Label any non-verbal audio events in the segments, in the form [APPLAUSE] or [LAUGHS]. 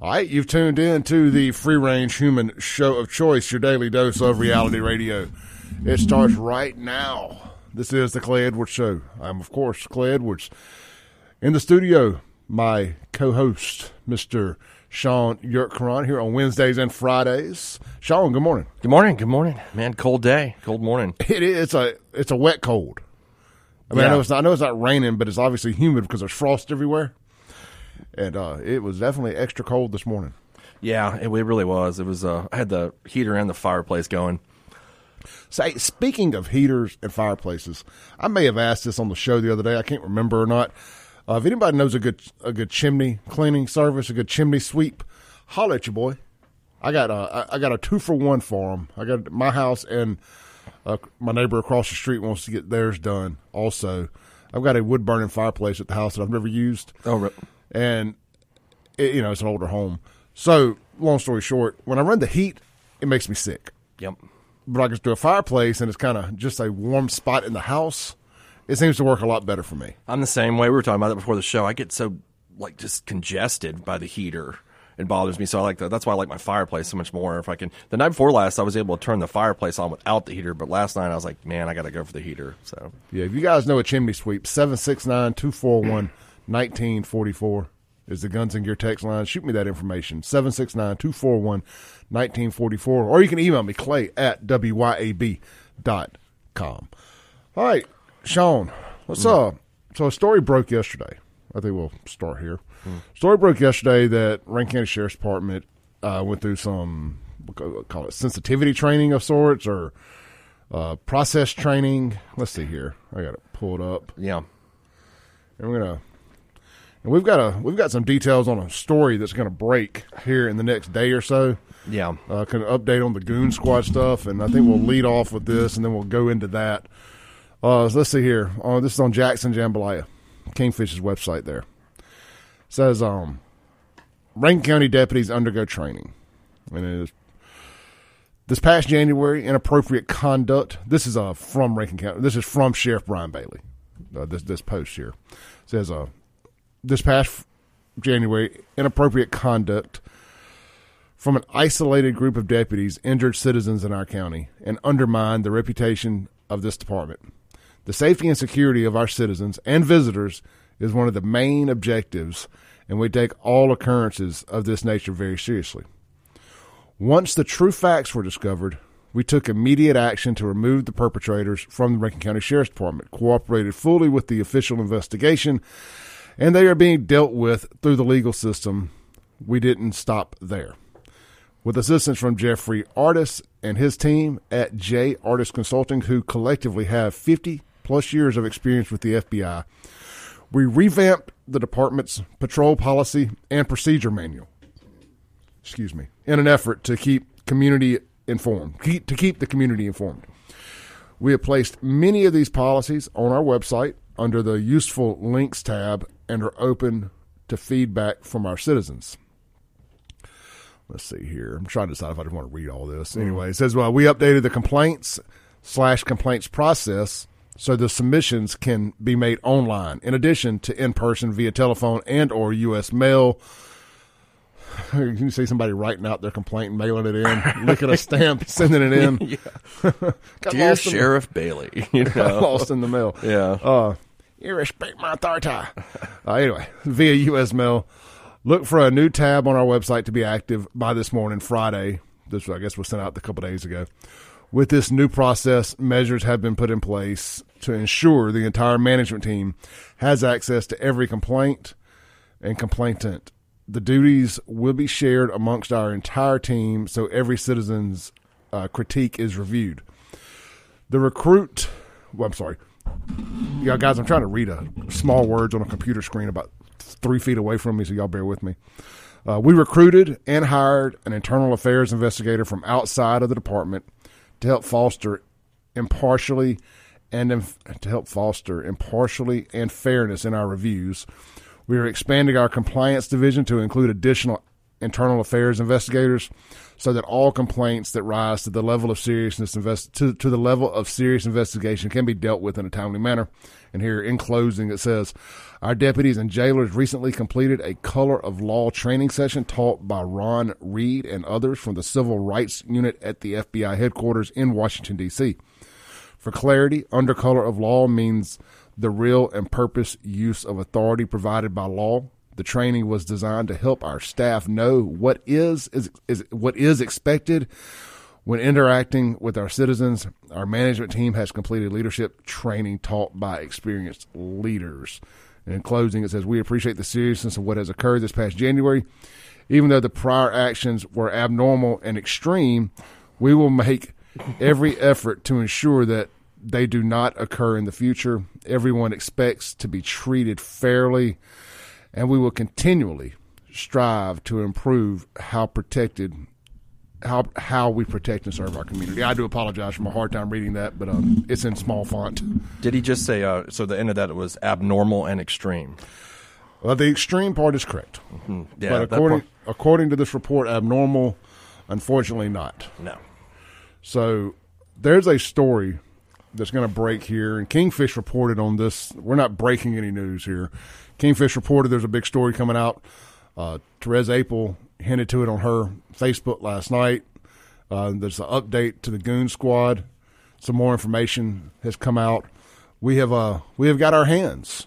All right, you've tuned in to the free range human show of choice, your daily dose of reality radio. It starts right now. This is the Clay Edwards Show. I'm, of course, Clay Edwards. In the studio, my co host, Mr. Sean Yurtkaran, here on Wednesdays and Fridays. Sean, good morning. Good morning. Good morning, man. Cold day. Cold morning. [LAUGHS] It is it's a it's a wet cold. I mean, I know it's not I know it's not raining, but it's obviously humid because there's frost everywhere. And uh, it was definitely extra cold this morning. Yeah, it, it really was. It was. Uh, I had the heater and the fireplace going. Say, speaking of heaters and fireplaces, I may have asked this on the show the other day. I can't remember or not. Uh, if anybody knows a good a good chimney cleaning service, a good chimney sweep, holler at your boy. I got a I- got a two for one for them. I got my house and uh, my neighbor across the street wants to get theirs done. Also, I've got a wood burning fireplace at the house that I've never used Oh, re- and it, you know it's an older home. So, long story short, when I run the heat, it makes me sick. yep. But I can do a fireplace, and it's kind of just a warm spot in the house. It seems to work a lot better for me. I'm the same way. We were talking about that before the show. I get so like just congested by the heater. It bothers me. So I like that. That's why I like my fireplace so much more. If I can, the night before last, I was able to turn the fireplace on without the heater. But last night, I was like, man, I got to go for the heater. So Yeah, if you guys know a chimney sweep, 769 241 1944 is the Guns and Gear text line. Shoot me that information, 769 241 1944. Or you can email me, clay at wyab.com. All right, Sean, let's, uh, so a story broke yesterday. I think we'll start here. Story broke yesterday that Rankin County Sheriff's Department uh, went through some, we'll call it sensitivity training of sorts or uh, process training. Let's see here. I got it pulled up, yeah, and we're gonna. And we've got a we've got some details on a story that's going to break here in the next day or so. yeah. Uh, kind of update on the Goon Squad stuff, and I think we'll lead off with this, and then we'll go into that. Uh, so let's see here. Uh, this is on Jackson Jambalaya, Kingfish's website. There says, um, Rankin County deputies undergo training, and it is this past January, inappropriate conduct. This is uh, from Rankin County. This is from Sheriff Brian Bailey. Uh, this this post here says, uh, this past January, inappropriate conduct from an isolated group of deputies injured citizens in our county and undermined the reputation of this department. The safety and security of our citizens and visitors is one of the main objectives, and we take all occurrences of this nature very seriously. Once the true facts were discovered, we took immediate action to remove the perpetrators from the Rankin County Sheriff's Department, cooperated fully with the official investigation, and they are being dealt with through the legal system. We didn't stop there. With assistance from Jeffrey Artis and his team at J Artis Consulting, who collectively have 50 plus years of experience with the FBI, we revamped the department's patrol policy and procedure manual excuse me, in an effort to keep community informed, keep, to keep the community informed. We have placed many of these policies on our website under the useful links tab and are open to feedback from our citizens. Let's see here. I'm trying to decide if I just want to read all this. Anyway, it says, well, we updated the complaints slash complaints process so the submissions can be made online in addition to in person via telephone and or U.S. mail. [LAUGHS] You can see somebody writing out their complaint and mailing it in, [LAUGHS] licking a stamp, sending it in. [LAUGHS] Dear lost in- Sheriff Bailey, you know. lost in the mail. Yeah. Uh, you respect my authority. Uh, anyway, via U.S. mail. Look for a new tab on our website to be active by this morning, Friday. This, I guess, was sent out a couple days ago. With this new process, measures have been put in place to ensure the entire management team has access to every complaint and complainant. The duties will be shared amongst our entire team, so every citizen's uh, critique is reviewed. The recruit, well, I'm sorry, yeah, guys, I'm trying to read a small words on a computer screen about three feet away from me, so y'all bear with me. Uh, we recruited and hired an internal affairs investigator from outside of the department to help foster impartially and inf- to help foster impartially and fairness in our reviews. We are expanding our compliance division to include additional internal affairs investigators so that all complaints that rise to the level of seriousness invest to, to the level of serious investigation can be dealt with in a timely manner. And here in closing it says our deputies and jailers recently completed a color of law training session taught by Ron Reed and others from the Civil Rights Unit at the FBI headquarters in Washington DC. For clarity, under color of law means the real and purpose use of authority provided by law. The training was designed to help our staff know what is, is, is what is expected when interacting with our citizens. Our management team has completed leadership training taught by experienced leaders. And in closing, it says we appreciate the seriousness of what has occurred this past January. Even though the prior actions were abnormal and extreme, we will make every effort to ensure that they do not occur in the future. Everyone expects to be treated fairly, and we will continually strive to improve how protected how how we protect and serve our community. I do apologize for my hard time reading that, but um, it's in small font. Did he just say? Uh, so the end of that was abnormal and extreme. Well, the extreme part is correct, Mm-hmm. Yeah, but according part- according to this report, abnormal, unfortunately not. no. So there's a story that's going to break here, and Kingfish reported on this. We're not breaking any news here. Kingfish reported there's a big story coming out. Uh, Therese hinted to it on her Facebook last night. Uh, there's an update to the Goon Squad. Some more information has come out. We have uh, we have got our hands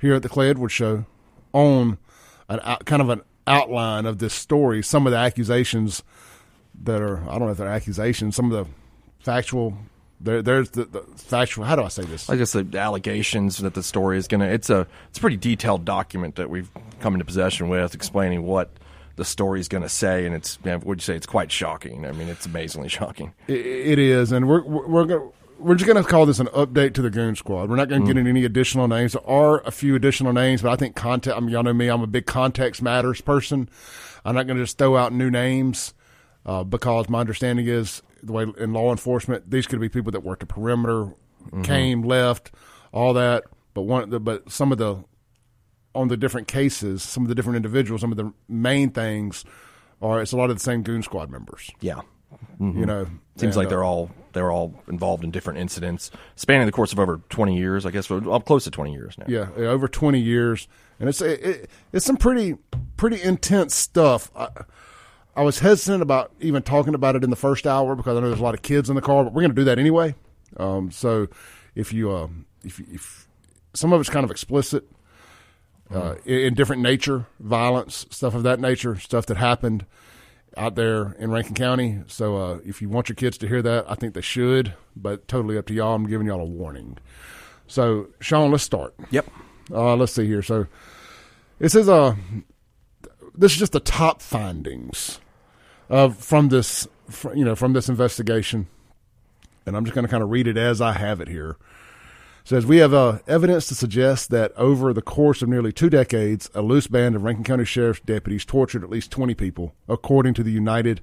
here at the Clay Edwards Show on an out, kind of an outline of this story. Some of the accusations that are I don't know if they're accusations. Some of the factual. There, there's the, the factual. How do I say this? I guess the allegations that the story is gonna. It's a it's a pretty detailed document that we've come into possession with, explaining what the story is going to say, and it's would you say it's quite shocking? I mean, it's amazingly shocking. It, it is, and we're we're we're, gonna, we're just going to call this an update to the Goon Squad. We're not going to get into any additional names. There are a few additional names, but I think context. I mean, y'all know me; I'm a big context matters person. I'm not going to just throw out new names uh, because my understanding is the way in law enforcement, these could be people that worked the perimeter, came, left, all that. But one, the, but some of the on the different cases, some of the different individuals, some of the main things are it's a lot of the same Goon Squad members. Yeah, You know, seems and, like uh, they're all they're all involved in different incidents spanning the course of over twenty years. I guess up close to twenty years now. Yeah, yeah, over twenty years, and it's it, it's some pretty pretty intense stuff. I, I was hesitant about even talking about it in the first hour because I know there's a lot of kids in the car, but we're going to do that anyway. Um, so if you uh, if if some of it's kind of explicit uh, in, in different nature, violence, stuff of that nature, stuff that happened out there in Rankin County. So uh, if you want your kids to hear that, I think they should, but totally up to y'all. I'm giving y'all a warning. So Sean, let's start. Yep. Uh, let's see here. So it says, uh, this is just the top findings of from this, you know, from this investigation, and I'm just going to kind of read it as I have it here. It says we have uh, evidence to suggest that over the course of nearly two decades, a loose band of Rankin County Sheriff's deputies tortured at least 20 people, according to the United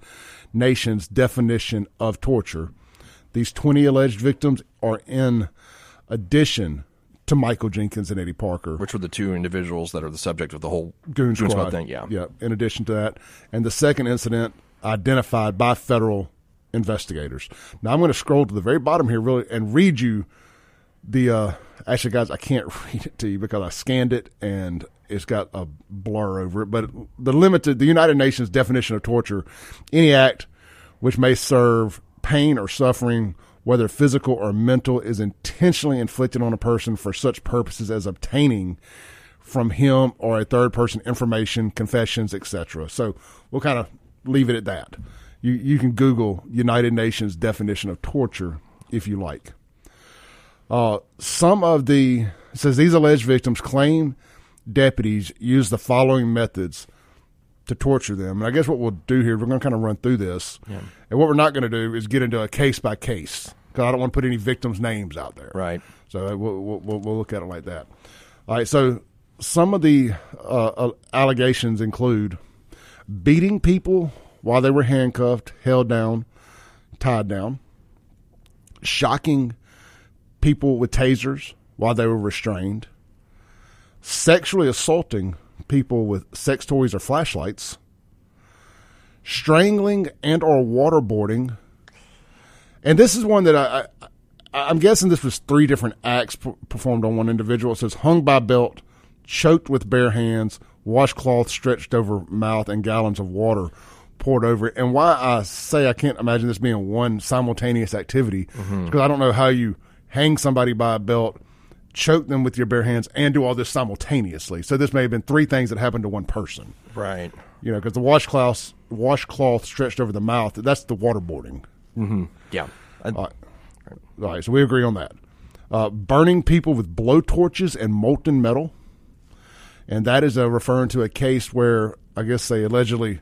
Nations definition of torture. These 20 alleged victims are in addition to Michael Jenkins and Eddie Parker. Which were the two individuals that are the subject of the whole Goon Squad. thing? Yeah. Yeah. In addition to that, and the second incident identified by federal investigators. Now I'm going to scroll to the very bottom here, really, and read you the. Uh, actually, guys, I can't [LAUGHS] read it to you because I scanned it and it's got a blur over it. But the limited, the United Nations definition of torture: any act which may serve pain or suffering. Whether physical or mental is intentionally inflicted on a person for such purposes as obtaining from him or a third person information, confessions, etc. So we'll kind of leave it at that. You you can Google United Nations definition of torture if you like. Uh, some of the says these alleged victims claim deputies use the following methods to torture them. And I guess what we'll do here, we're going to kind of run through this. And what we're not going to do is get into a case by case because I don't want to put any victims' names out there. Right. So we'll, we'll, we'll look at it like that. All right. So some of the uh, uh, allegations include beating people while they were handcuffed, held down, tied down, shocking people with tasers while they were restrained, sexually assaulting people with sex toys or flashlights, strangling and or waterboarding. And this is one that I, I I'm guessing this was three different acts p- performed on one individual. It says hung by belt, choked with bare hands, washcloth stretched over mouth, and gallons of water poured over it. And why I say I can't imagine this being one simultaneous activity mm-hmm. because I don't know how you hang somebody by a belt, choke them with your bare hands, and do all this simultaneously. So this may have been three things that happened to one person. Right. You know, because the washcloth washcloth stretched over the mouth, that's the waterboarding. Yeah. I- All right. All right, so we agree on that. Uh, burning people with blowtorches and molten metal. And that is uh, referring to a case where I guess they allegedly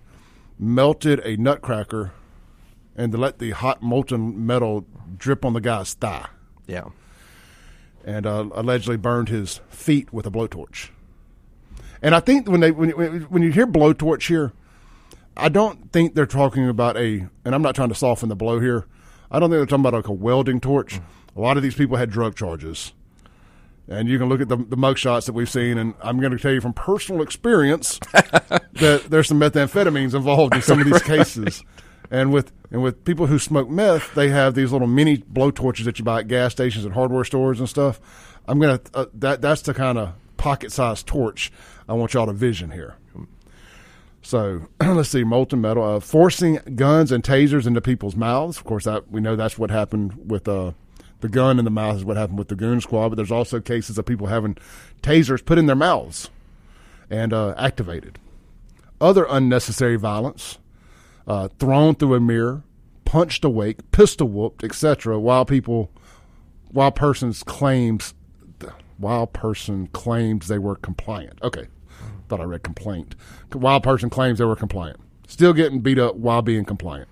melted a nutcracker and let the hot molten metal drip on the guy's thigh yeah. And uh, allegedly burned his feet with a blowtorch. And I think when they when, when you hear blowtorch here, I don't think they're talking about a. And I'm not trying to soften the blow here. I don't think they're talking about like a welding torch. A lot of these people had drug charges, and you can look at the the mugshots that we've seen. And I'm going to tell you from personal experience [LAUGHS] that there's some methamphetamines involved in some of these [LAUGHS] cases. And with and with people who smoke meth, they have these little mini blowtorches that you buy at gas stations and hardware stores and stuff. I'm gonna uh, that that's the kind of pocket sized torch I want y'all to vision here. So [CLEARS THROAT] let's see, molten metal, uh, forcing guns and tasers into people's mouths. Of course, that we know that's what happened with uh, the gun in the mouth is what happened with the goon squad. But there's also cases of people having tasers put in their mouths and uh, activated. Other unnecessary violence, uh, thrown through a mirror, punched awake, pistol whooped, etc. While people, while persons claims, while person claims they were compliant. Okay, thought I read complaint. While person claims they were compliant, still getting beat up while being compliant.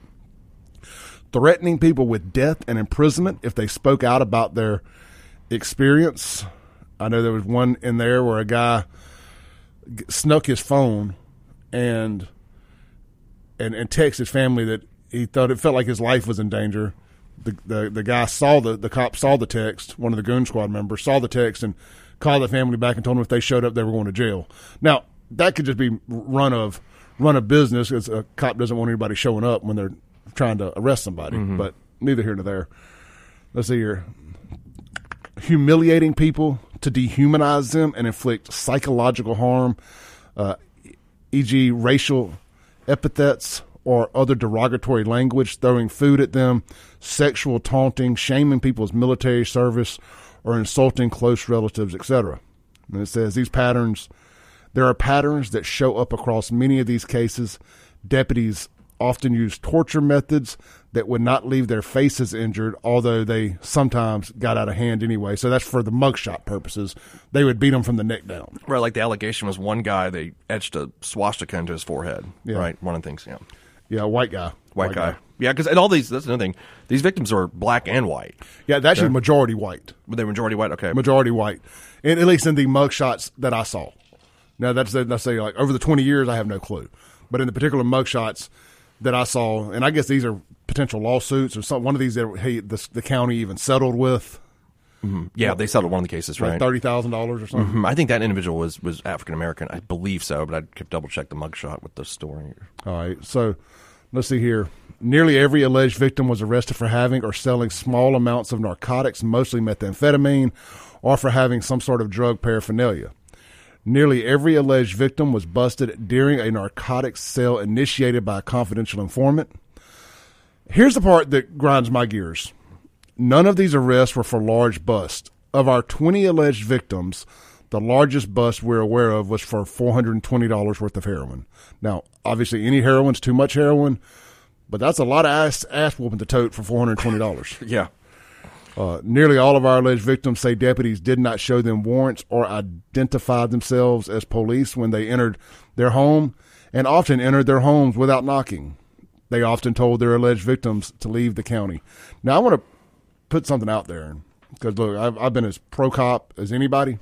Threatening people with death and imprisonment if they spoke out about their experience. I know there was one in there where a guy snuck his phone and and and text his family that he thought it felt like his life was in danger. The the the guy saw the the cop saw the text. One of the goon squad members saw the text and called the family back and told them if they showed up they were going to jail. Now that could just be run of run of business because a cop doesn't want anybody showing up when they're trying to arrest somebody. But neither here nor there. Let's see here humiliating people to dehumanize them and inflict psychological harm, uh, e.g., racial epithets or other derogatory language, throwing food at them, sexual taunting, shaming people's military service, or insulting close relatives, etc. And it says these patterns, there are patterns that show up across many of these cases. Deputies often use torture methods that would not leave their faces injured, although they sometimes got out of hand anyway. So that's for the mugshot purposes. They would beat them from the neck down. Right, like the allegation was one guy they etched a swastika into his forehead. Yeah. Right, one of the things. Yeah, Yeah, white guy. white, guy. Yeah, because and all these. That's another thing. These victims are black and white, Yeah, that's actually majority white. but they're majority white. Okay, Majority white. And at least in the mugshots that I saw. Now that's let's say like over the twenty years I have no clue. But in the particular mugshots that I saw, and I guess these are potential lawsuits or some one of these that hey, the, the county even settled with yeah, they settled one of the cases, like right? thirty thousand dollars or something. Hmm, I think that individual was was African American. I believe so, but I'd have double check the mugshot with the story. All right. So let's see here. Nearly every alleged victim was arrested for having or selling small amounts of narcotics, mostly methamphetamine, or for having some sort of drug paraphernalia. Nearly every alleged victim was busted during a narcotics sale initiated by a confidential informant. Here's the part that grinds my gears. None of these arrests were for large busts. Of our 20 alleged victims, the largest bust we're aware of was for $420 worth of heroin. Now, obviously, any heroin's too much heroin, but that's a lot of ass, ass whooping to tote for $420. [LAUGHS] Yeah, Uh, nearly all of our alleged victims say deputies did not show them warrants or identify themselves as police when they entered their home and often entered their homes without knocking. They often told their alleged victims to leave the county. Now, I want to put something out there because, look, I've, I've been as pro cop as anybody.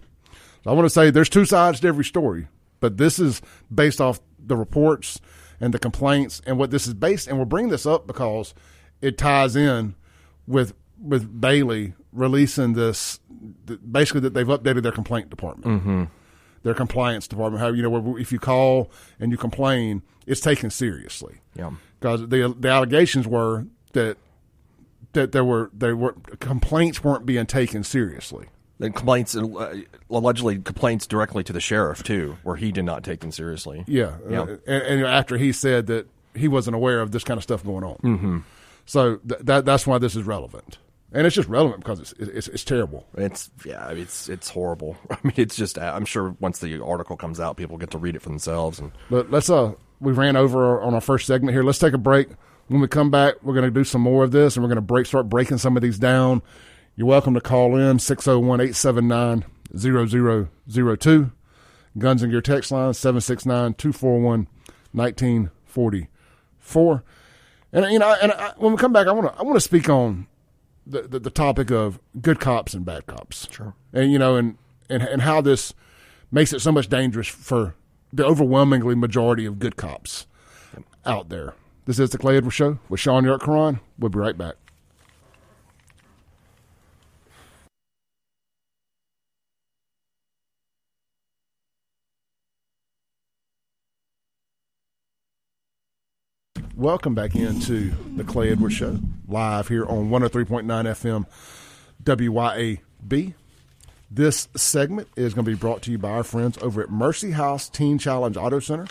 I want to say there's two sides to every story, but this is based off the reports and the complaints and what this is based. And we're bringing this up because it ties in with with Bailey releasing this, basically that they've updated their complaint department. their compliance department. How you know if you call and you complain, it's taken seriously. Yeah. because the the allegations were that that there were there were complaints weren't being taken seriously. And complaints, uh, allegedly complaints directly to the sheriff too, where he did not take them seriously. Yeah, Yeah. Uh, and, and after he said that he wasn't aware of this kind of stuff going on, mm-hmm. so th- that that's why this is relevant, and it's just relevant because it's it's, it's terrible. It's yeah, it's it's horrible. [LAUGHS] I mean, it's just I'm sure once the article comes out, people get to read it for themselves. And But let's uh, we ran over on our first segment here. Let's take a break. When we come back, we're going to do some more of this, and we're going to break start breaking some of these down. You're welcome to call in 601-879-0002. Guns and Gear text line 769-241-1944. And you know, and I, when we come back, I want to I want to speak on the, the the topic of good cops and bad cops. Sure. And you know, and and and how this makes it so much dangerous for the overwhelmingly majority of good cops out there. This is the Clay Edwards Show with Sean York Karan. We'll be right back. Welcome back into the Clay Edwards Show, live here on 103.9 FM WYAB. This segment is going to be brought to you by our friends over at Mercy House Teen Challenge Auto Center,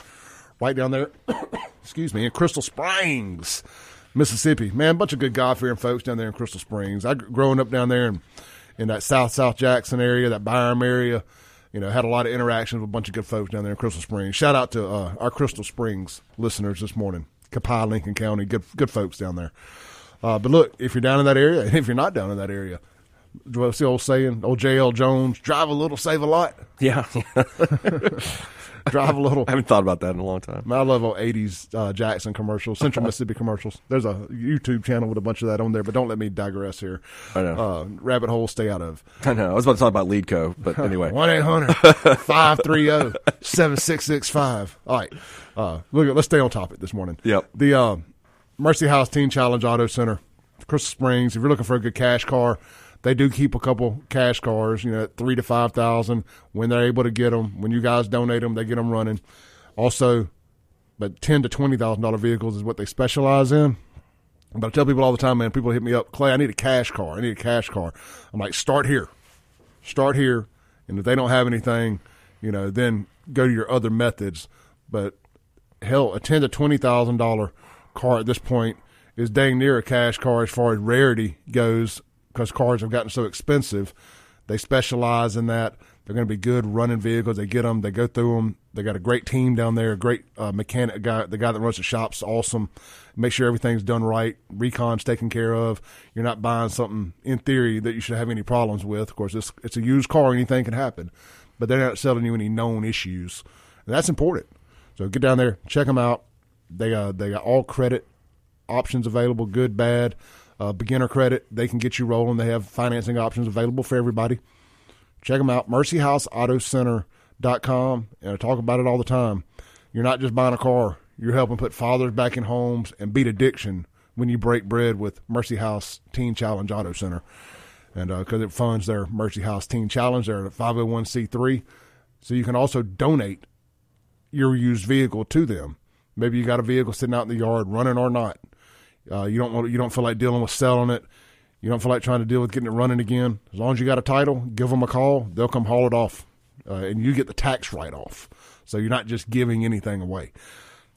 right down there, [COUGHS] excuse me, in Crystal Springs, Mississippi. Man, a bunch of good God fearing folks down there in Crystal Springs. I growing up down there in, in that South South Jackson area, that Byram area, you know, had a lot of interactions with a bunch of good folks down there in Crystal Springs. Shout out to uh, our Crystal Springs listeners this morning, Copiah, Lincoln County, good good folks down there. Uh, but look, if you're down in that area, and [LAUGHS] if you're not down in that area, what's the old saying? Old J.L. Jones, drive a little, save a lot. yeah, [LAUGHS] [LAUGHS] [LAUGHS] Drive a little. I haven't thought about that in a long time. I love old 80s uh, Jackson commercials, Central [LAUGHS] Mississippi commercials. There's a YouTube channel with a bunch of that on there, but don't let me digress here. I know. Uh, rabbit hole, stay out of. I know. I was about to talk about Leadco, but [LAUGHS] anyway. 1 800 530 7665. All right. Uh, look, let's stay on topic this morning. Yep. The uh, Mercy House Teen Challenge Auto Center, Crystal Springs. If you're looking for a good cash car, they do keep a couple cash cars, you know, at three to five thousand when they're able to get them. When you guys donate them, they get them running. Also, but ten to twenty thousand dollar vehicles is what they specialize in. But I tell people all the time, man. People hit me up, Clay. I need a cash car. I need a cash car. I'm like, start here, start here, and if they don't have anything, you know, then go to your other methods. But hell, a ten to twenty thousand dollar car at this point is dang near a cash car as far as rarity goes, because cars have gotten so expensive. They specialize in that. They're going to be good running vehicles. They get them. They go through them. They got a great team down there. A great uh, mechanic guy. The guy that runs the shop's awesome. Make sure everything's done right. Recon's taken care of. You're not buying something in theory that you should have any problems with. Of course, it's it's a used car. Anything can happen, but they're not selling you any known issues, and that's important. So get down there, check them out. They uh, they got all credit options available, good, bad, uh, beginner credit. They can get you rolling. They have financing options available for everybody. Check them out, mercyhouseautocenter.com. And I talk about it all the time. You're not just buying a car, you're helping put fathers back in homes and beat addiction when you break bread with Mercy House Teen Challenge Auto Center. And because it funds their Mercy House Teen Challenge, they're a 501c3. So you can also donate your used vehicle to them. Maybe you got a vehicle sitting out in the yard, running or not. Uh, you don't want, you don't feel like dealing with selling it. You don't feel like trying to deal with getting it running again. As long as you got a title, give them a call. They'll come haul it off, uh, and you get the tax write off. So you're not just giving anything away.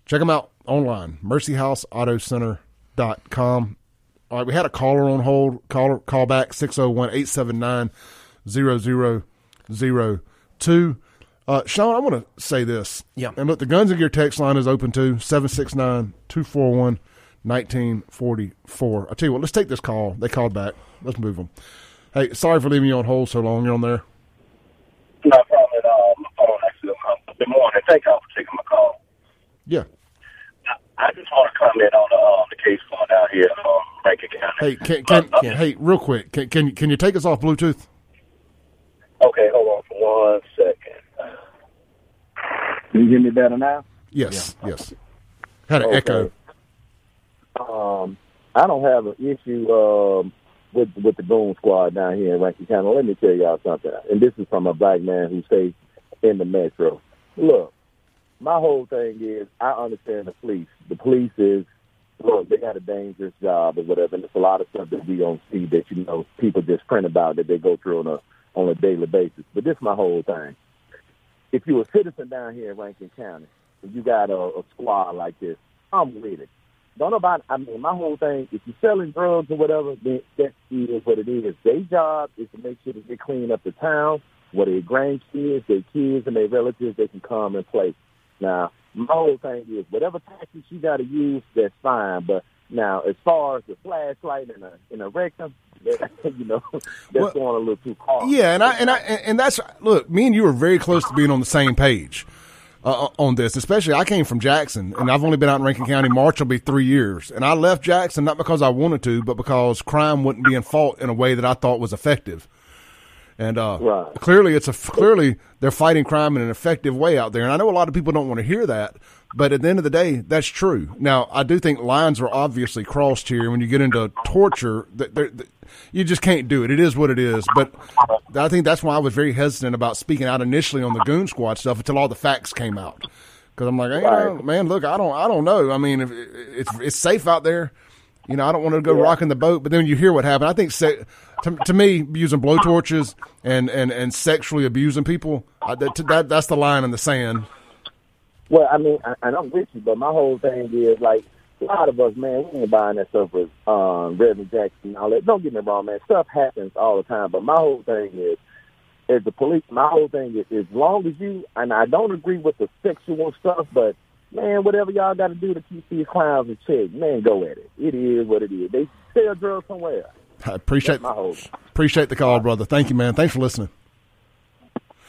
Check them out online, mercyhouseautocenter.com. All right, we had a caller on hold. Caller, call back 601 879 0002. Uh, Sean, I want to say this. Yeah. And look, the Guns and Gear text line is open too 769 241 1944. I tell you what, let's take this call. They called back. Let's move them. Hey, sorry for leaving you on hold so long. You're on there. No problem at all. My phone actually hung. Good morning. Thank y'all for taking my call. Yeah. I, I just want to comment on the, uh, the case going down here in um, Rankin County. Hey, can, can, Uh, uh, hey, real quick, can, can can you take us off Bluetooth? Okay, hold on for one second. Can you hear me better now? Yes, yes. Had an Okay. echo. Um, I don't have an issue um, with with the Goon Squad down here in Rankin County. Let me tell y'all something, and this is from a black man who say in the metro. Look, my whole thing is I understand the police. The police is look, they got a dangerous job or whatever, and there's a lot of stuff that we don't see that you know people just print about that they go through on a on a daily basis. But this is my whole thing. If you're a citizen down here in Rankin County, and you got a, a squad like this, I'm with it. Don't nobody. I mean, my whole thing. If you're selling drugs or whatever, then that is what it is. Their job is to make sure that they clean up the town, where their grandkids, their kids, and their relatives they can come and play. Now, my whole thing is whatever tactics you got to use, that's fine. But now, as far as the flashlight and a and a rectum, [LAUGHS] you know, that's Well, going a little too far. Yeah, and I and I and that's look. Me and you are very close to being on the same page uh, on this. Especially, I came from Jackson, and I've only been out in Rankin County. March will be three years, and I left Jackson not because I wanted to, but because crime wasn't being fought in a way that I thought was effective. And uh, Right. clearly, it's a clearly they're fighting crime in an effective way out there. And I know a lot of people don't want to hear that, but at the end of the day, that's true. Now, I do think lines are obviously crossed here. When you get into torture, that they're- you just can't do it. It is what it is. But I think that's why I was very hesitant about speaking out initially on the Goon Squad stuff until all the facts came out. Because I'm like, hey, you know, man, look, I don't, I don't know. I mean, if it's it's safe out there. You know, I don't want to go rocking the boat, but then you hear what happened. I think se- to, to me, using blowtorches and, and, and sexually abusing people, I, that, that that's the line in the sand. Well, I mean, I, and I'm with you, but my whole thing is like a lot of us, man, we ain't buying that stuff with um, Reverend Jackson and all that. Don't get me wrong, man. Stuff happens all the time, but my whole thing is, as the police, my whole thing is, as long as you, and I don't agree with the sexual stuff, but man, whatever y'all got to do to keep these clowns in check, man, go at it. It is what it is. They sell drugs somewhere. I appreciate That's my whole. appreciate the call, brother. Thank you, man. Thanks for listening.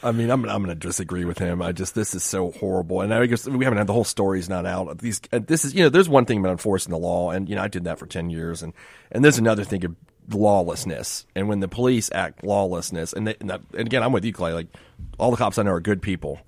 I mean, I'm I'm going to disagree with him. I just this is so horrible, and I guess we haven't had the whole story's not out. These this is you know there's one thing about enforcing the law, and you know I did that for ten years, and and there's another thing of lawlessness, and when the police act lawlessness, and, they, and, that, and again I'm with you, Clay. Like all the cops I know are good people,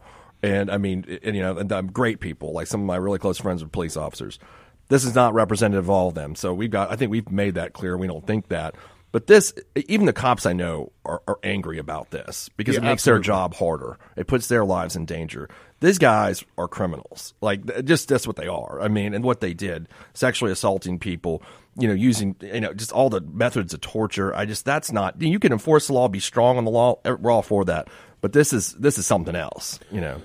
and I mean, and, you know, and I'm great people. Like some of my really close friends are police officers. This is not representative of all of them. So we've got. I think we've made that clear. We don't think that. But this, even the cops I know are, are angry about this because Yeah, it makes absolutely. their job harder. It puts their lives in danger. These guys are criminals. Like just that's what they are. I mean, and what they did, sexually assaulting people, you know, using you know just all the methods of torture. I just that's not. You can enforce the law, be strong on the law. eh, We're all for that. But this is this is something else. You know.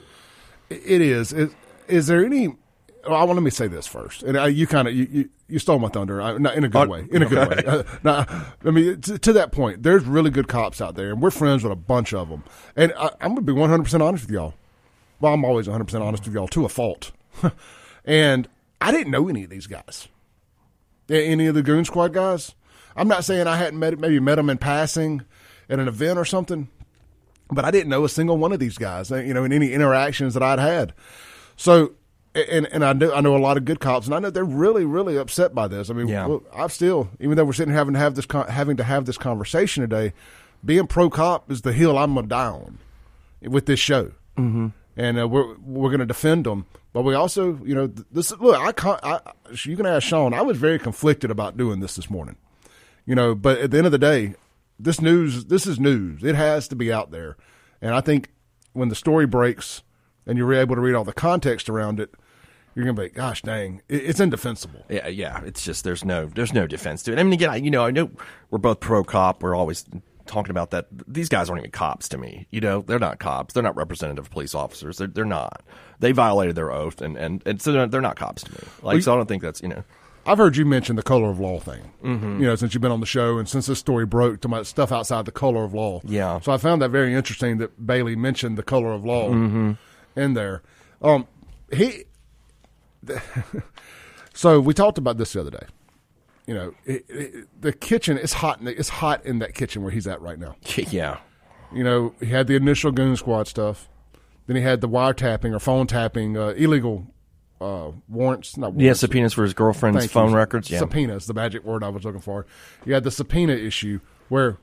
It is. Is, is there any? Well, I want let me say this first, and I, you kind of you, you, you stole my thunder, I, not in a good Oh, way. In a good way. Uh, now, I mean, to, to that point, there's really good cops out there, and we're friends with a bunch of them. And I, I'm gonna be 100 percent honest with y'all. Well, I'm always 100 percent honest with y'all to a fault. [LAUGHS] and I didn't know any of these guys. Any of the Goon Squad guys. I'm not saying I hadn't met maybe met them in passing at an event or something but I didn't know a single one of these guys, uh, you know, in any interactions that I'd had. So, and and I know I know a lot of good cops, and I know they're really really upset by this. I mean, Yeah. I'm still, even though we're sitting here having to have this con- having to have this conversation today, being pro cop is the hill I'm gonna die on with this show, mm-hmm. and uh, we're we're gonna defend them. But we also, you know, th- this look. I, con- I you can ask Sean. I was very conflicted about doing this this morning you know but at the end of the day this news this is news it has to be out there and i think when the story breaks and you're able to read all the context around it you're gonna be like, gosh dang it's indefensible Yeah, yeah. It's just there's no there's no defense to it. I mean, again, I, you know, I know we're both pro cop. We're always talking about that. These guys aren't even cops to me. You know, they're not cops. They're not representative police officers. They're they're not. They violated their oath, and and, and so they're, they're not cops to me. Like, so I don't think that's you know. i've heard you mention the color of law thing mm-hmm. you know since you've been on the show and since this story broke to my stuff outside the color of law Yeah. so i found that very interesting that bailey mentioned the color of law in there um he [LAUGHS] so we talked about this the other day you know, it, it, the kitchen is hot. In the, it's hot in that kitchen where he's at right now. [LAUGHS] Yeah, You know, he had the initial goon squad stuff. Then he had the wiretapping or phone tapping, uh, illegal uh, warrants. Not yeah. warrants. Subpoenas for his girlfriend's Thank phone you. records. Yeah, Subpoenas, the magic word I was looking for. You had the subpoena issue where,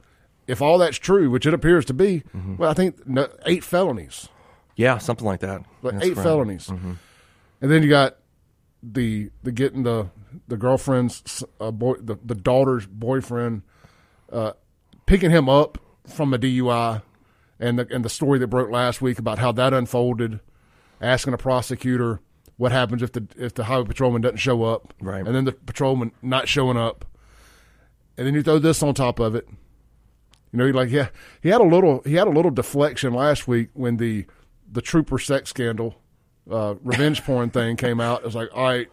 if all that's true, which it appears to be, Mm-hmm. well, I think no, eight felonies, yeah, something like that. like That's eight right. felonies, Mm-hmm. and then you got the the getting the the girlfriend's uh, boy the, the daughter's boyfriend uh, picking him up from a DUI and the and the story that broke last week about how that unfolded, asking a prosecutor what happens if the if the highway patrolman doesn't show up, Right. and then the patrolman not showing up, and then you throw this on top of it. You know, he like yeah, he had a little he had a little deflection last week when the the trooper sex scandal, uh, revenge porn thing came out. It was like, all right,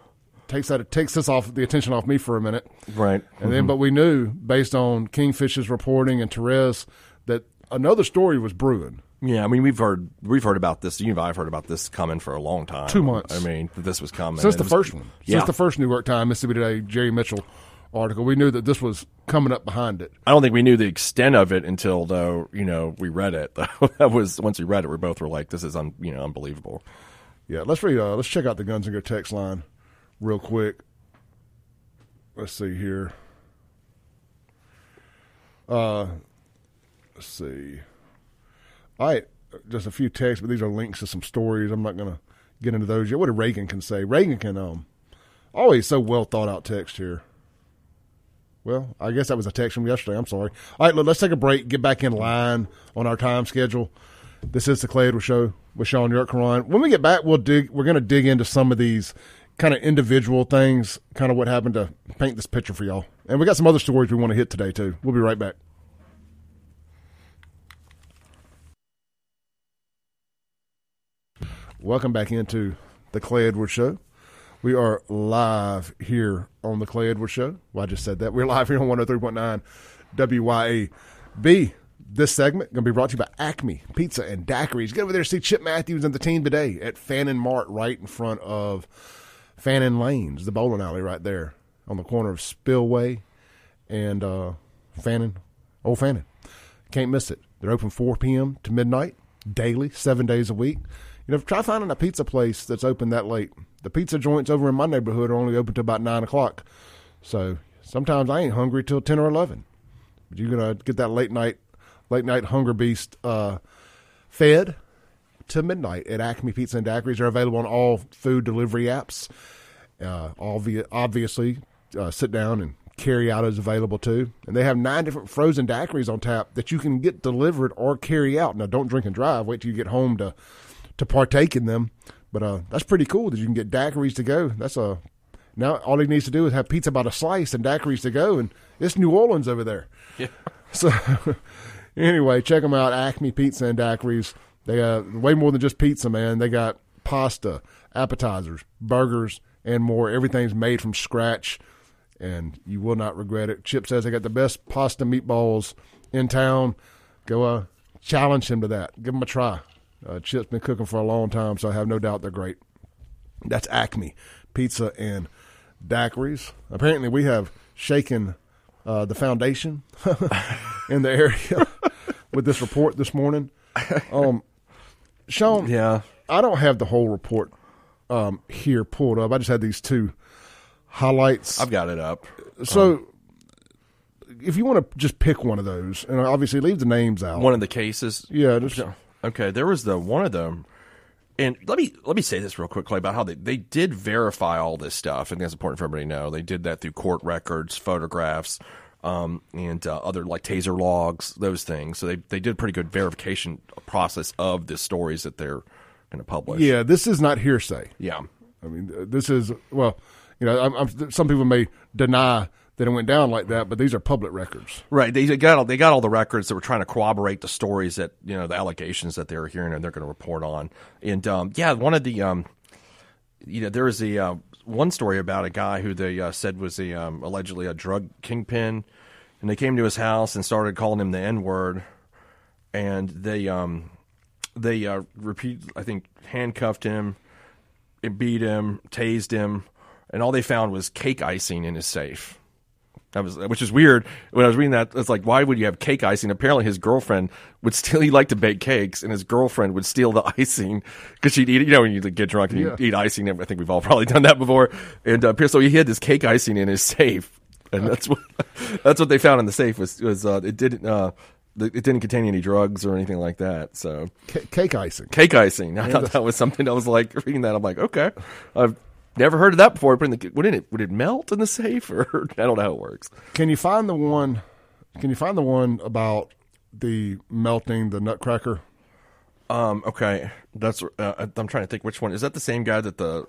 takes that it takes this off the attention off me for a minute. Right. And then, but we knew based on Kingfish's reporting and Therese that another story was brewing. Yeah, I mean we've heard we've heard about this. You and I have heard about this coming for a long time. Two months. I mean that this was coming Since the was- first one, Yeah. since the first New York Times, Mississippi Today, Jerry Mitchell article, we knew that this was coming up behind it. I don't think we knew the extent of it until though you know we read it. [LAUGHS] that was once we read it, we both were like, "This is un, you know unbelievable." Yeah, let's read. Uh, let's check out the Guns and text line real quick. Let's see here. Uh, let's see. All right, just a few texts, but these are links to some stories. I'm not to get into those yet. What did Reagan can say? Reagan can um always so well thought out text here. Well, I guess that was a text from yesterday. I'm sorry. All right, look, let's take a break. Get back in line on our time schedule. This is the Clay Edwards Show with Sean York Karan. When we get back, we'll dig. We're going to dig into some of these kind of individual things, kind of what happened to paint this picture for y'all. And we got some other stories we want to hit today too. We'll be right back. Welcome back into the Clay Edwards Show. We are live here on the Clay Edwards Show. Well, I just said that. We're live here on 103.9 WYAB. This segment going to be brought to you by Acme Pizza and Daiquiris. Get over there see Chip Matthews and the team today at Fannin Mart, right in front of Fannin Lanes, the bowling alley right there on the corner of Spillway and uh, Fannin, Old Fannin. Can't miss it. They're open 4 p.m. to midnight daily, seven days a week. You know, try finding a pizza place that's open that late. The pizza joints over in my neighborhood are only open to about nine o'clock. So sometimes I ain't hungry till ten or eleven. But you're gonna get that late night, late night hunger beast uh, fed to midnight at Acme Pizza and Daiquiris. They're available on all food delivery apps. Uh, obvi- obviously, uh, sit down and carry out is available too. And they have nine different frozen daiquiris on tap that you can get delivered or carry out. Now, don't drink and drive. Wait till you get home to to partake in them. But uh, that's pretty cool that you can get daiquiris to go. That's a now all he needs to do is have pizza by the slice and daiquiris to go, and it's New Orleans over there. Yeah. So [LAUGHS] anyway, check them out. Acme Pizza and Daiquiris. They got way more than just pizza, man. They got pasta, appetizers, burgers, and more. Everything's made from scratch, and you will not regret it. Chip says they got the best pasta meatballs in town. Go uh, challenge him to that. Give him a try. Uh, Chip's been cooking for a long time, so I have no doubt they're great. That's Acme Pizza and Daiquiris. Apparently, we have shaken uh, the foundation [LAUGHS] in the area with this report this morning. Um, Sean, [LAUGHS] Yeah. I don't have the whole report um, here pulled up. I just had these two highlights. I've got it up. so, if you want to just pick one of those, and obviously leave the names out. One of the cases. yeah, just, Okay, there was the one of them, and let me let me say this real quickly about how they they did verify all this stuff. I think that's important for everybody to know. They did that through court records, photographs, um, and uh, other like taser logs, those things. So they they did a pretty good verification process of the stories that they're going to publish. yeah, this is not hearsay. yeah. I mean, this is well, you know, I'm, I'm, some people may deny that it went down like that, but these are public records. Right. They got all, they got all the records that were trying to corroborate the stories that you know the allegations that they were hearing and they're going to report on. And um, yeah, one of the um, you know there was a uh, one story about a guy who they uh, said was a um, allegedly a drug kingpin, and they came to his house and started calling him the N word, and they um they uh, repeat I think handcuffed him, beat him, tased him, and all they found was cake icing in his safe. That was, which is weird. When I was reading that, it's like, why would you have cake icing? Apparently, his girlfriend would steal. [LAUGHS] He liked to bake cakes, and his girlfriend would steal the [LAUGHS] icing because she'd eat. it. You know, when you get drunk and you Yeah. eat icing. I think we've all probably done that before. And uh, so he had this cake icing in his safe, and that's what [LAUGHS] that's what they found in the safe was was uh, it didn't uh, it didn't contain any drugs or anything like that. So C- cake icing. cake icing. I thought that was something. I was like reading that. I'm like, okay, I've never heard of that before. Putting the would it would it melt in the safe or [LAUGHS] I don't know how it works. Can you find the one? Can you find the one about the melting the Nutcracker. Um, okay, that's. Uh, I'm trying to think which one is that. The same guy that the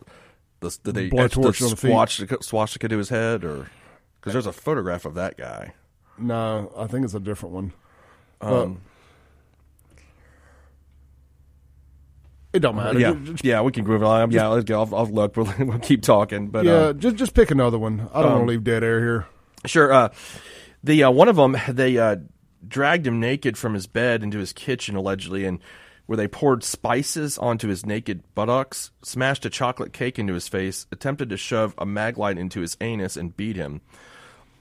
the did they Blowtorch etch the on the feet? swastika, swastika to his head, or because there's a photograph of that guy. No, I think it's a different one. Um, it don't matter. yeah, Ju- ju- yeah, we can move on. Yeah, let's go. I'll, I'll look. [LAUGHS] We'll, we'll keep talking. But yeah, uh, just just pick another one. I don't want um, to leave dead air here. Sure. Uh, the uh, one of them they uh, dragged him naked from his bed into his kitchen allegedly, and where they poured spices onto his naked buttocks, smashed a chocolate cake into his face, attempted to shove a mag light into his anus, and beat him.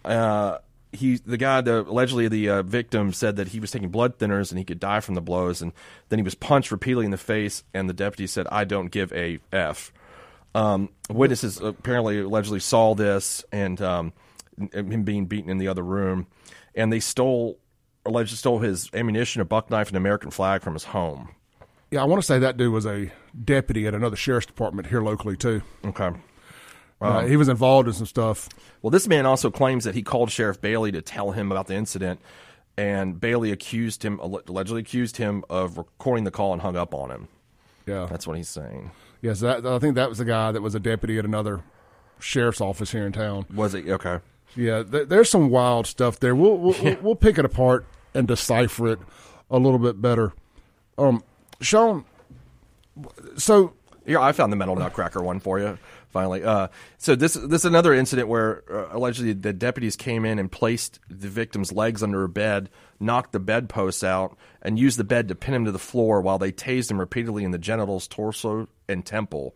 Uh, he the guy the allegedly the uh, victim said that he was taking blood thinners and he could die from the blows, and then he was punched repeatedly in the face, and the deputy said, "I don't give a f." Um, witnesses apparently allegedly saw this and um, him being beaten in the other room, and they stole allegedly stole his ammunition, a buck knife, and an American flag from his home. Yeah, I want to say that dude was a deputy at another sheriff's department here locally too. Okay. Uh, he was involved in some stuff. Well, this man also claims that he called Sheriff Bailey to tell him about the incident, and Bailey accused him allegedly accused him of recording the call and hung up on him. Yeah, That's what he's saying. yes. That, I think that was the guy that was a deputy at another sheriff's office here in town. Was it okay? Yeah, th- there's some wild stuff there. We'll we'll, we'll we'll pick it apart and decipher it a little bit better. Um, Sean, so yeah, I found the metal nutcracker one for you. Finally, uh, so this this is another incident where uh, allegedly the deputies came in and placed the victim's legs under a bed, knocked the bedposts out, and used the bed to pin him to the floor while they tased him repeatedly in the genitals, torso, and temple.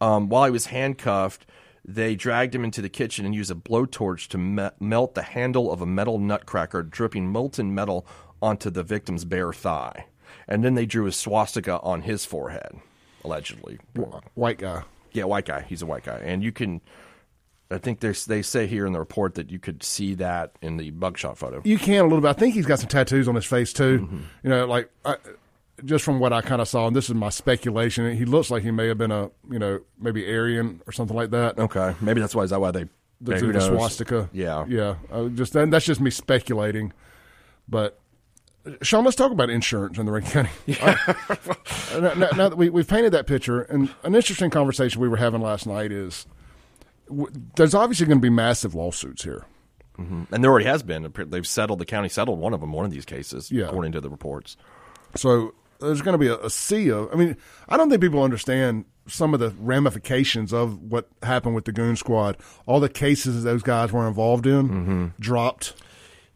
Um, while he was handcuffed, they dragged him into the kitchen and used a blowtorch to me- melt the handle of a metal nutcracker, dripping molten metal onto the victim's bare thigh. And then they drew a swastika on his forehead, allegedly. white guy. Yeah, white guy. He's a white guy, and you can. I think they they say here in the report that you could see that in the mugshot photo. You can a little bit. I think he's got some tattoos on his face too. Mm-hmm. You know, like I, just from what I kind of saw, and this is my speculation. He looks like he may have been a you know maybe Aryan or something like that. Okay, maybe that's why is that why they the, the swastika. Yeah, yeah. Uh, just then, that's just me speculating. But Sean, let's talk about insurance in the Rankin County. [LAUGHS] Uh, now, now- now that we, we've painted that picture, and an interesting conversation we were having last night is w- there's obviously going to be massive lawsuits here. and there already has been. They've settled. The county settled one of them. One of these cases, Yeah. according to the reports. So there's going to be a, a sea of. I mean, I don't think people understand some of the ramifications of what happened with the Goon Squad. All the cases those guys were involved in dropped.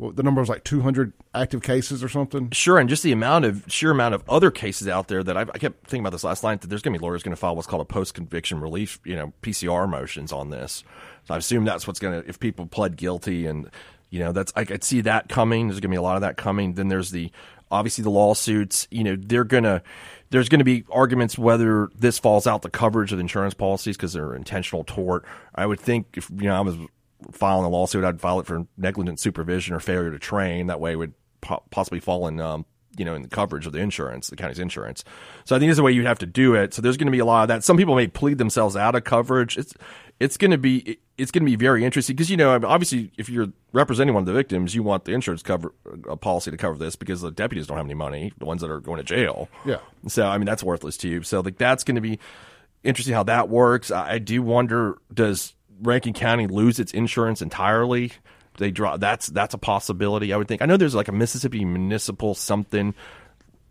Well, the number was like 200 active cases or something. Sure, and just the amount of sheer amount of other cases out there that I've, I kept thinking about this last night that there's going to be lawyers going to file what's called a post conviction relief, you know, PCR motions on this. So I assume that's what's going to if people pled guilty and you know that's I could see that coming. There's going to be a lot of that coming. Then there's the obviously the lawsuits. You know, they're gonna there's going to be arguments whether this falls out the coverage of insurance policies because they're intentional tort. I would think if you know I was filing a lawsuit, I'd file it for negligent supervision or failure to train. That way, it would po- possibly fall in, um, you know, in the coverage of the insurance, the county's insurance. So I think this is the way you'd have to do it. So there's going to be a lot of that. Some people may plead themselves out of coverage. It's it's going to be it's going to be very interesting because you know obviously if you're representing one of the victims, you want the insurance cover a policy to cover this because the deputies don't have any money, the ones that are going to jail. Yeah. So I mean that's worthless to you. So like that's going to be interesting how that works. I, I do wonder does Rankin County lose its insurance entirely? They draw that's that's a possibility. I would think. I know there's like a Mississippi municipal something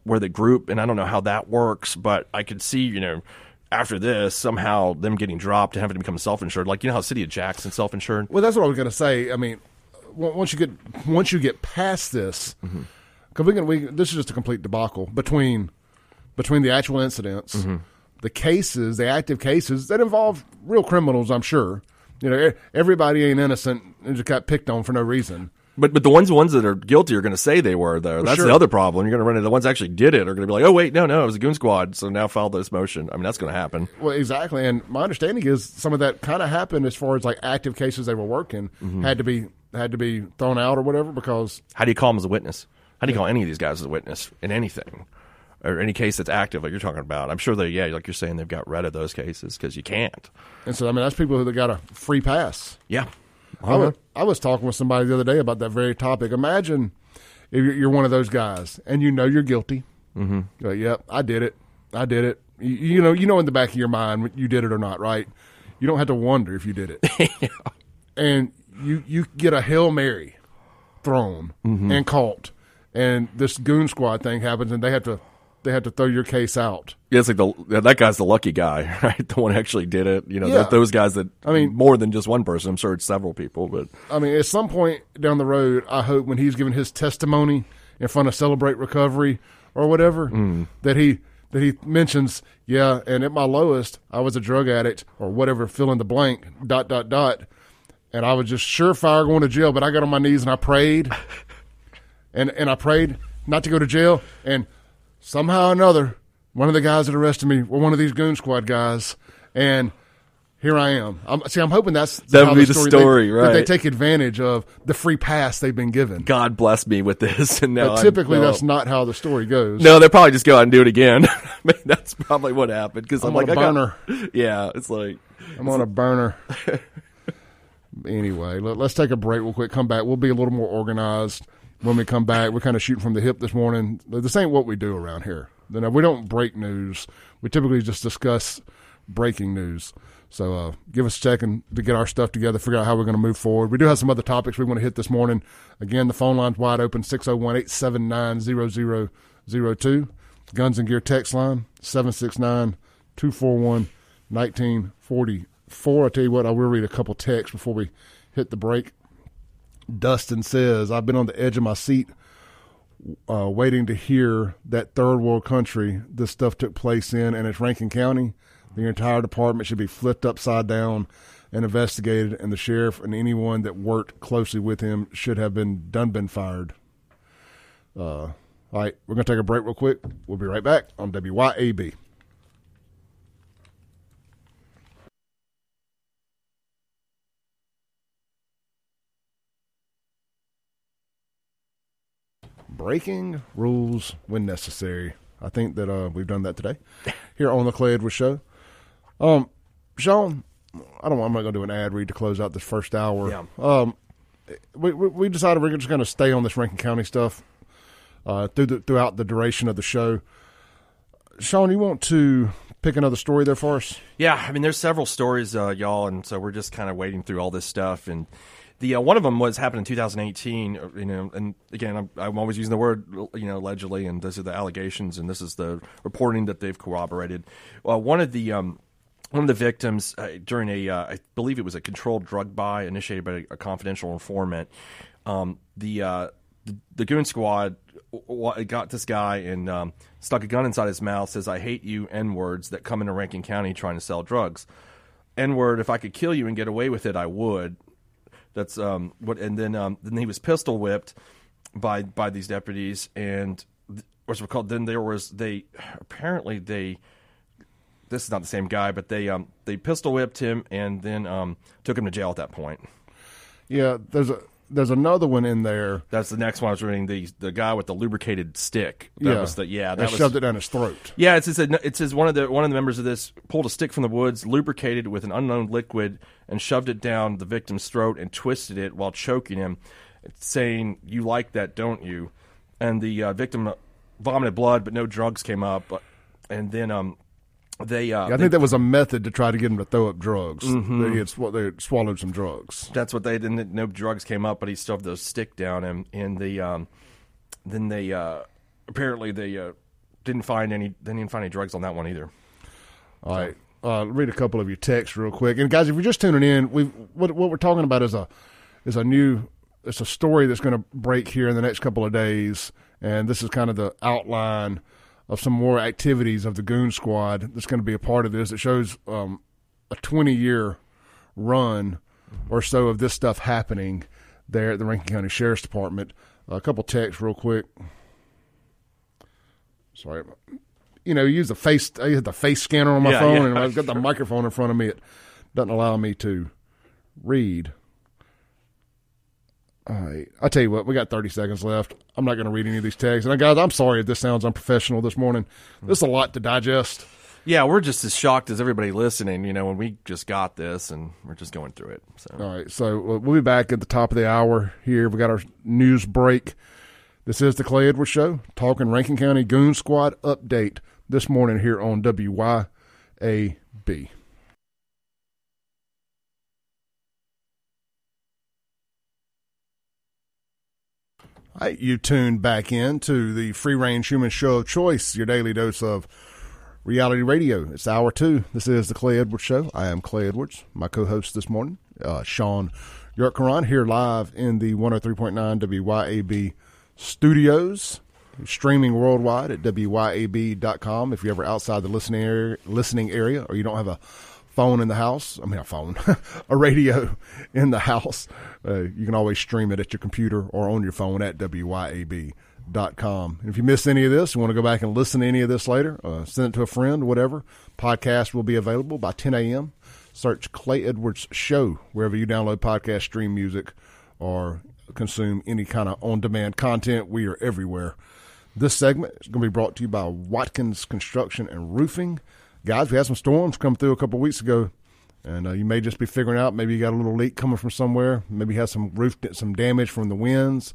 where the group, and I don't know how that works, but I could see you know after this somehow them getting dropped and having to become self-insured. Like you know how City of Jackson self-insured. Well, that's what I was going to say. I mean, once you get once you get past this, mm-hmm. because we can we this is just a complete debacle between between the actual incidents, mm-hmm. the cases, the active cases that involve real criminals. I'm sure. You know, everybody ain't innocent and just got picked on for no reason. But but the ones ones that are guilty are going to say they were though. That's sure. the other problem. You're going to run into the ones that actually did it are going to be like, oh wait, no, no, it was a goon squad. So now file this motion. I mean, that's going to happen. Well, exactly. And my understanding is some of that kind of happened as far as like active cases they were working mm-hmm. had to be had to be thrown out or whatever because How do you call them as a witness? How do you call any of these guys as a witness in anything? Or any case that's active, like you're talking about. I'm sure they, yeah, like you're saying, they've got rid of those cases because you can't. and so I mean that's people that got a free pass. Yeah. I was, I was talking with somebody the other day about that very topic. Imagine if you're, you're one of those guys and you know you're guilty, mm-hmm. like, yep, I did it, I did it. You, you know, you know in the back of your mind you did it or not, right? You don't have to wonder if you did it. [LAUGHS] And you you get a hail mary thrown and caught, and this goon squad thing happens, and they have to they had to throw your case out. Yeah, it's like the that guy's the lucky guy, [LAUGHS] right? The one actually did it. You know, Yeah. th- those guys that I mean- more than just one person. I'm sure it's several people, but I mean, at some point down the road, I hope when he's giving his testimony in front of Celebrate Recovery or whatever, hmm. that he that he mentions, yeah, and at my lowest, I was a drug addict or whatever, fill in the blank, dot dot dot, and I was just surefire going to jail. But I got on my knees and I prayed, [LAUGHS] and and I prayed not to go to jail, and somehow or another, one of the guys that arrested me were one of these goon squad guys, and. Here I am. I'm, see, I'm hoping that's That would be the they- story, That they right. take advantage of the free pass they've been given. God bless me with this. And now But I'm- typically, no. that's not how the story goes. No, they probably just go out and do it again. [LAUGHS] I mean, that's probably what happened. Because I'm, I'm like, on a I got- burner. yeah, it's like I'm on a burner. [LAUGHS] anyway, let, us take a break real quick. Come back. We'll be a little more organized when we come back. We're kind of shooting from the hip this morning. This ain't what we do around here. We don't break news. We typically just discuss breaking news. So uh, give us a second to get our stuff together, figure out how we're going to move forward. We do have some other topics we want to hit this morning. Again, the phone line's wide open 601 879 0002. Guns and Gear text line 769 241 1944. I tell you what, I will read a couple texts before we hit the break. Dustin says, I've been on the edge of my seat uh, waiting to hear that third world country this stuff took place in, and it's Rankin County. The entire department should be flipped upside down and investigated, and the sheriff and anyone that worked closely with him should have been done been fired. Uh, all right, we're going to take a break real quick. We'll be right back on WYAB. Breaking rules when necessary. I think that uh, we've done that today here on the Clay Edwards Show. Um, Sean, I don't. I'm not going to do an ad read to close out this first hour. Yeah. Um, we, we we decided we're just going to stay on this Rankin County stuff uh, through the, throughout the duration of the show. Sean, you want to pick another story there for us? Yeah, I mean, there's several stories, uh, y'all, and so we're just kind of wading through all this stuff. And the uh, one of them was happened in 2018. uh, You know, and again, I'm, I'm always using the word, you know, allegedly, and these are the allegations, and this is the reporting that they've corroborated. Well, one of the um, one of the victims uh, during a, uh, I believe it was a controlled drug buy initiated by a, confidential informant. Um, the, uh, the the goon squad w- got this guy and um, stuck a gun inside his mouth. Says, "I hate you." N words that come into Rankin County trying to sell drugs. N word. If I could kill you and get away with it, I would. That's um what. And then um then he was pistol whipped by by these deputies and what's it called? Then there was they apparently they this is not the same guy, but they um they pistol whipped him and then um took him to jail at that point. Yeah, there's a there's another one in there. That's the next one I was reading. The the guy with the lubricated stick. That yeah, was the yeah. That was shoved it down his throat. yeah. It says it says one of the one of the members of this pulled a stick from the woods, lubricated with an unknown liquid, and shoved it down the victim's throat and twisted it while choking him, saying, "You like that, don't you?" And the uh, victim vomited blood, but no drugs came up. And then um they uh Yeah, I they- think that was a method to try to get him to throw up drugs. Mm-hmm. They, had, sw- they had swallowed some drugs. That's what they didn't. No drugs came up, but he shoved those stick down him. And the um, then they uh, apparently they uh, didn't find any. They didn't find any drugs on that one either. All right. Uh, read a couple of your texts real quick. And guys, if you're just tuning in, we what what we're talking about is a is a new it's a story that's going to break here in the next couple of days, and this is kind of the outline of some more activities of the Goon Squad that's going to be a part of this. It shows um, a 20 year run or so of this stuff happening there at the Rankin County Sheriff's Department. a couple texts real quick. Sorry, you know, use the face. I use the face scanner on my Yeah, phone, yeah, and I've got the microphone in front of me. It doesn't allow me to read. All right, I tell you what, we got thirty seconds left. I'm not going to read any of these texts, and guys, I'm sorry if this sounds unprofessional this morning. This is a lot to digest. Yeah, we're just as shocked as everybody listening. You know, when we just got this and we're just going through it. So All right, so uh, we'll be back at the top of the hour here. We got our news break. This is the Clay Edwards Show, talking Rankin County Goon Squad update this morning here on WYAB. Right, you tuned back in to the free range human show of choice, your daily dose of reality radio. It's hour two. This is the Clay Edwards Show. I am Clay Edwards. My co host this morning, uh, Sean Yurtkaran, here live in the 103.9 WYAB studios, streaming worldwide at WYAB.com. If you're ever outside the listening area, listening area or you don't have a phone in the house, I mean, a phone, [LAUGHS] a radio in the house, uh, you can always stream it at your computer or on your phone at WYAB.com. And if you missed any of this, you want to go back and listen to any of this later, uh, send it to a friend, whatever. Podcast will be available by 10 a.m. Search Clay Edwards Show wherever you download podcast, stream music, or consume any kind of on demand content. We are everywhere. This segment is going to be brought to you by Watkins Construction and Roofing. Guys, we had some storms come through a couple weeks ago, and uh, you may just be figuring out maybe you got a little leak coming from somewhere. Maybe you have some roof some damage from the winds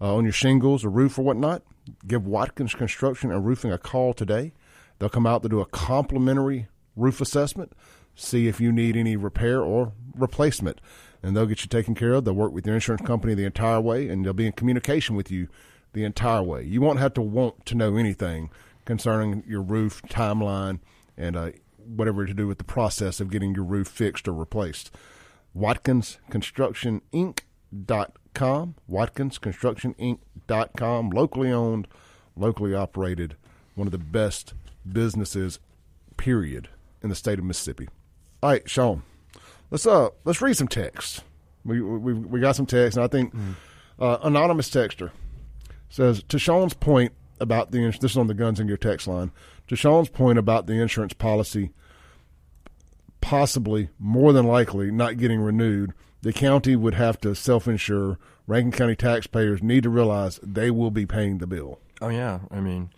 uh, on your shingles or roof or whatnot. Give Watkins Construction and Roofing a call today. They'll come out to do a complimentary roof assessment, see if you need any repair or replacement and they'll get you taken care of. They'll work with your insurance company the entire way, and they'll be in communication with you the entire way. You won't have to want to know anything concerning your roof timeline and uh, whatever to do with the process of getting your roof fixed or replaced. WatkinsConstructionInc.com, WatkinsConstructionInc.com, locally owned, locally operated, one of the best businesses, period, in the state of Mississippi. All right, Sean, let's uh let's read some text. We we we got some text, and I think uh, anonymous texter says to Sean's point about the this is on the guns in your text line. To Sean's point about the insurance policy, possibly more than likely not getting renewed, the county would have to self-insure. Rankin County taxpayers need to realize they will be paying the bill. Oh yeah, I mean,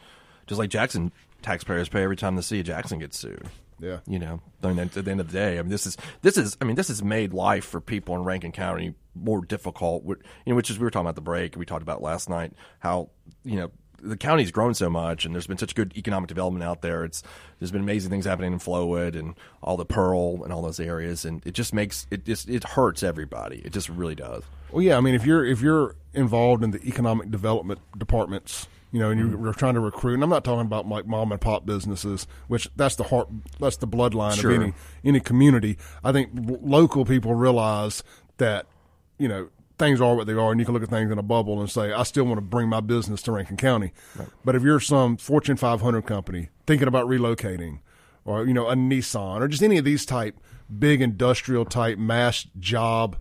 just like Jackson taxpayers pay every time the city of Jackson gets sued. Yeah. You know, I mean, at the end of the day, I mean, this is this is I mean, this has made life for people in Rankin County more difficult. You know, which is we were talking about the break. We talked about last night how you know the county's grown so much, and there's been such good economic development out there. It's there's been amazing things happening in Flowood and all the Pearl and all those areas, and it just makes it just it hurts everybody. It just really does. Well, yeah, I mean, if you're if you're involved in the economic development departments, you know, and you're, Mm-hmm. trying to recruit, and I'm not talking about like mom and pop businesses, which that's the heart, that's the bloodline Sure. of any any community. I think local people realize that you know things are what they are, and you can look at things in a bubble and say, I still want to bring my business to Rankin County. But if you're some Fortune 500 company thinking about relocating, or you know a Nissan, or just any of these type big industrial type mass job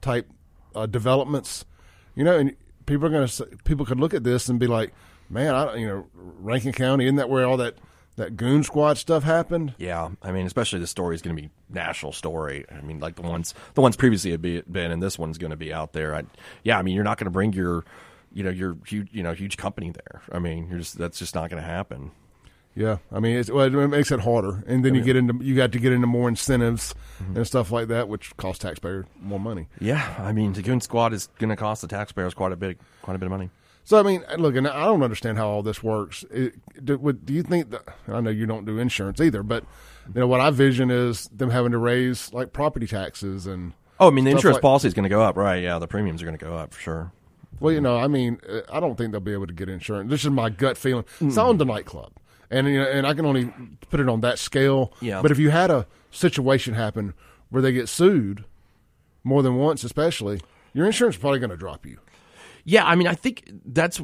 type uh, developments, you know, and people are going to people could look at this and be like, man, I you know Rankin County isn't that where all that that goon squad stuff happened? Yeah, I mean, especially the story is going to be national story. I mean, like the ones the ones previously had been, and this one's going to be out there. I, yeah, I mean, you're not going to bring your, you know, your huge, you know, huge company there. I mean, you're just that's just not going to happen. Yeah, I mean, it's, well, it makes it harder, and then you get into you got to get into more incentives and stuff like that, which cost taxpayers more money. Yeah, I mean, the Goon Squad is going to cost the taxpayers quite a bit, quite a bit of money. So I mean, look, and I don't understand how all this works. It, do, would, do you think that I know you don't do insurance either, but you know what I vision is them having to raise like property taxes and Oh, I mean, the insurance like- policy is going to go up, right? Yeah, the premiums are going to go up for sure. well, you know, I mean, I don't think they'll be able to get insurance. This is my gut feeling. It's on the nightclub, and you know, and I can only put it on that scale. Yeah. But if you had a situation happen where they get sued more than once, especially, your insurance is probably going to drop you. Yeah, I mean, I think that's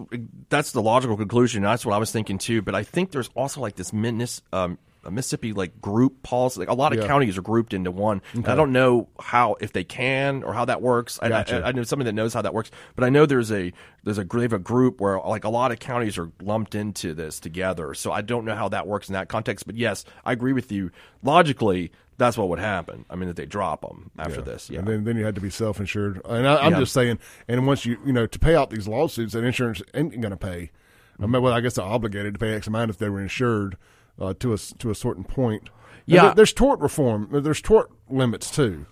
that's the logical conclusion. That's what I was thinking too. But I think there's also like this Minis, um, Mississippi like group policy. Like a lot of Yeah. counties are grouped into one. And I don't know how if they can or how that works. I, Gotcha. I, I know somebody that knows how that works. But I know there's a there's a they have a group where like a lot of counties are lumped into this together. So I don't know how that works in that context. But yes, I agree with you. Logically, that's what would happen. I mean, that they drop them after this. Yeah. And then, then you had to be self insured. And I, I'm Yeah. just saying, and once you, you know, to pay out these lawsuits, that insurance ain't going to pay. I mean, well, I guess they're obligated to pay X amount if they were insured uh, to a to a certain point. And Yeah. there- there's tort reform. There's tort limits too.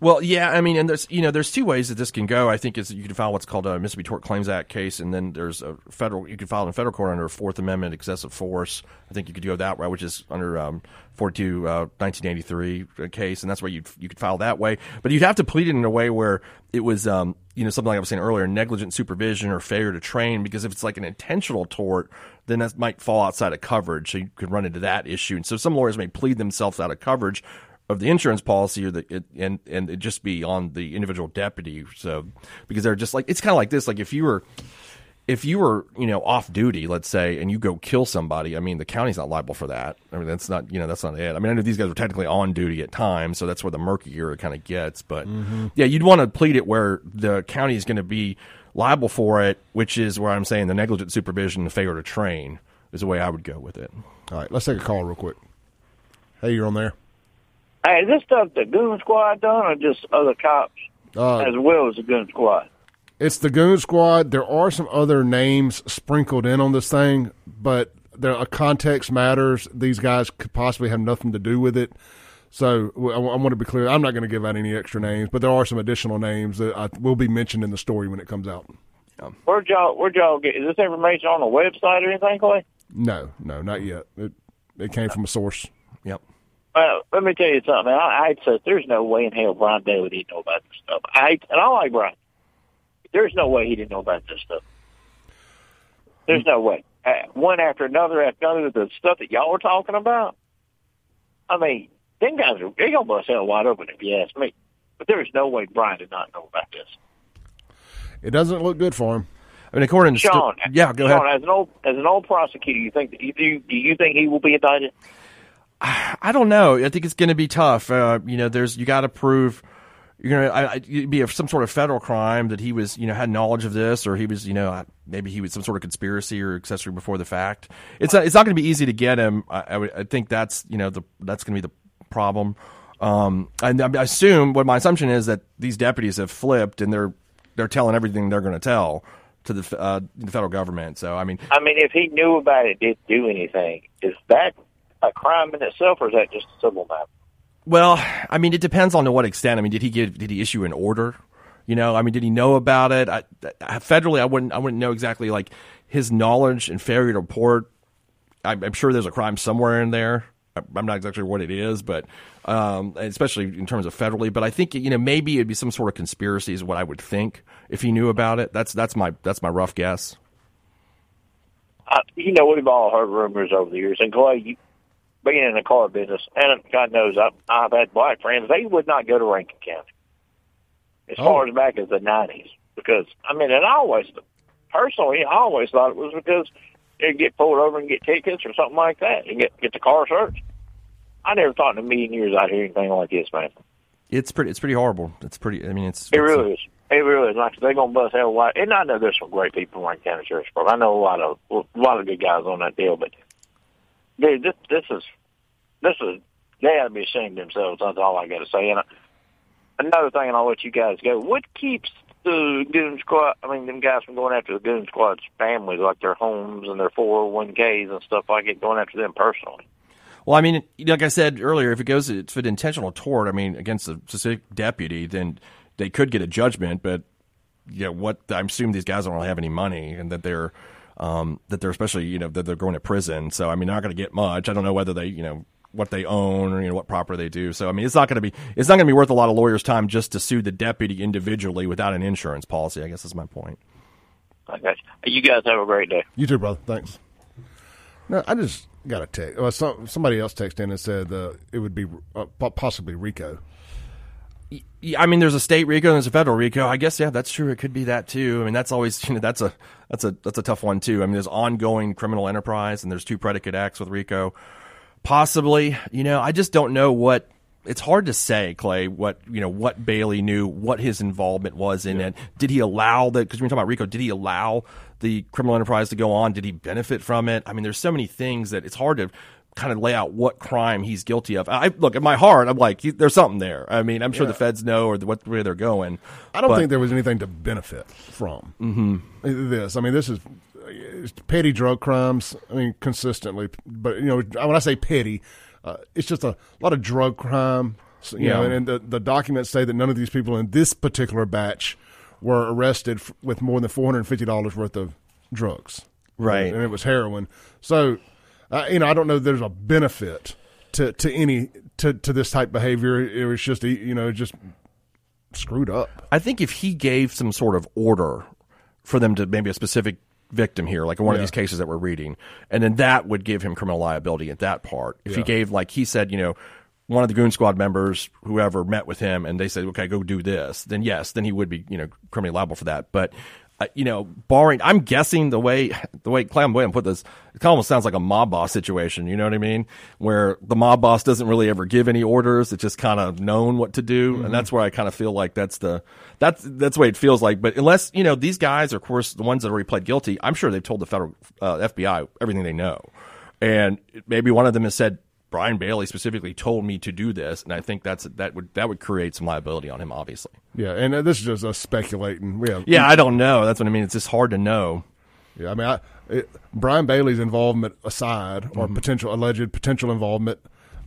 Well, yeah, I mean, and there's you know there's two ways that this can go. I think is you can file what's called a Mississippi Tort Claims Act case, and then there's a federal you can file in federal court under Fourth Amendment excessive force. I think you could go that route, which is under um, 42 uh, 1983 case, and that's where you you could file that way. But you'd have to plead it in a way where it was um, you know something like I was saying earlier, negligent supervision or failure to train. Because if it's like an intentional tort, then that might fall outside of coverage. So you could run into that issue. And so some lawyers may plead themselves out of coverage of the insurance policy or the it, and and it just be on the individual deputy. So because they're just like it's kind of like this. Like if you were if you were you know off duty, let's say, and you go kill somebody, I mean the county's not liable for that. I mean that's not you know that's not it. I mean I know these guys were technically on duty at times, so that's where the murkier it kind of gets. But mm-hmm. yeah, you'd want to plead it where the county is going to be liable for it, which is where I'm saying the negligent supervision, the failure to train is the way I would go with it. All right, let's take a call real quick. Hey, you're on there. Hey, is this stuff the goon squad done or just other cops Uh, as well as the goon squad? It's the Goon Squad. There are some other names sprinkled in on this thing, but there a context matters. These guys could possibly have nothing to do with it. So I, I want to be clear. I'm not going to give out any extra names, but there are some additional names that I, will be mentioned in the story when it comes out. Where'd y'all where'd y'all get is this information on the website or anything, Clay? No, no, not yet. It, it came from a source. Yep. Well, let me tell you something. I, I hate to say there's no way in hell Brian Bailey didn't know about this stuff. I and I like Brian. There's no way he didn't know about this stuff. There's no way. Uh, one after another after another, the stuff that y'all were talking about. I mean, them guys are they gonna bust hell wide open if you ask me. But there's no way Brian did not know about this. It doesn't look good for him. I mean, according to Sean, st- yeah, go Sean, ahead. as an old as an old prosecutor, you think you do, do you think he will be indicted? I don't know. I think it's going to be tough. Uh, you know, there's you got to prove you're going to be some sort of federal crime that he was, you know, had knowledge of this, or he was, you know, maybe he was some sort of conspiracy or accessory before the fact. It's not, it's not going to be easy to get him. I, I, would- I think that's you know the that's going to be the problem. Um, and I assume what my assumption is that these deputies have flipped and they're they're telling everything they're going to tell to the uh, the federal government. So I mean, I mean, if he knew about it, didn't do anything, is that a crime in itself, or is that just a civil matter? Well, I mean, it depends on to what extent. I mean, did he give? Did he issue an order? You know, I mean, did he know about it? I, I, federally, I wouldn't. I wouldn't know exactly like his knowledge and failure to report. I'm, I'm sure there's a crime somewhere in there. I- I'm not exactly sure what it is, but um, especially in terms of federally. But I think you know maybe it'd be some sort of conspiracy is what I would think if he knew about it. That's that's my that's my rough guess. Uh, you know, we've all heard rumors over the years, and Clay, you, being in the car business, and God knows I've, I've had black friends, they would not go to Rankin County as Oh. far as back as the nineties, because I mean, and I always, personally, I always thought it was because they'd get pulled over and get tickets or something like that, and get get the car searched. I never thought in a million years I'd hear anything like this, man. It's pretty. It's pretty horrible. It's pretty. I mean, it's. It it's- really is. It really is. Like they're gonna bust hell wide. And I know there's some great people in Rankin County Sheriff's Department. I know a lot of a lot of good guys on that deal, but dude, this this is this is they ought to be ashamed of themselves. That's all I got to say. And uh, another thing, and I'll let you guys go. What keeps the goon squad? I mean, them guys from going after the goon squad's families, like their homes and their 401ks and stuff like it, going after them personally. Well, I mean, like I said earlier, if it goes if an intentional tort, I mean, against a specific deputy, then they could get a judgment. But you know, what I assume these guys don't really have any money, and that they're um, that they're especially you know that they're going to prison. So I mean, not going to get much. I don't know whether they you know what they own or you know what property they do. So I mean, it's not going to be it's not going to be worth a lot of lawyers' time just to sue the deputy individually without an insurance policy. I guess is my point. I got you. You guys have a great day. You too, brother. Thanks. No, I just got a text. Well, some, somebody else texted in and said uh, it would be uh, possibly RICO. Yeah, I mean, there's a state RICO and there's a federal RICO. I guess yeah, that's true. It could be that too. I mean, that's always you know that's a that's a that's a tough one too. I mean, there's ongoing criminal enterprise and there's two predicate acts with RICO. Possibly, you know, I just don't know what. It's hard to say, Clay. What you know, what Bailey knew, what his involvement was in it. Did he allow the? Because we're talking about RICO. Did he allow the criminal enterprise to go on? Did he benefit from it? I mean, there's so many things that it's hard to kind of lay out what crime he's guilty of. I look at my heart. I'm like, he, there's something there. I mean, I'm sure the feds know or the, what where they're going. I don't But- think there was anything to benefit from mm-hmm. this. I mean, this is petty drug crimes. I mean, consistently, but you know, when I say petty, uh, it's just a lot of drug crime, So, you Yeah. know, and, and the, the documents say that none of these people in this particular batch were arrested f- with more than four hundred and fifty dollars worth of drugs. Right. and it was heroin. So, uh, you know, I don't know. If there's a benefit to to any to to this type of behavior. It was just you know just screwed up. I think if he gave some sort of order for them to maybe a specific victim here, like in one of these cases that we're reading, and then that would give him criminal liability at that part. If he gave, like he said, you know, one of the goon squad members, whoever met with him, and they said, okay, go do this, then yes, then he would be, you know, criminally liable for that. But you know, barring, I'm guessing the way the way Clam William put this, it almost sounds like a mob boss situation. You know what I mean? Where the mob boss doesn't really ever give any orders; it's just kind of known what to do, and that's where I kind of feel like that's the that's that's the way it feels like. But unless you know these guys, are, of course, the ones that already pled guilty, I'm sure they've told the federal uh, FBI everything they know, and maybe one of them has said. Brian Bailey specifically told me to do this, and I think that's that would that would create some liability on him, obviously. Yeah, and uh, this is just us speculating. We have, Yeah, I don't know. That's what I mean. It's just hard to know. Yeah, I mean, I, it, Brian Bailey's involvement aside, or Mm-hmm. potential alleged potential involvement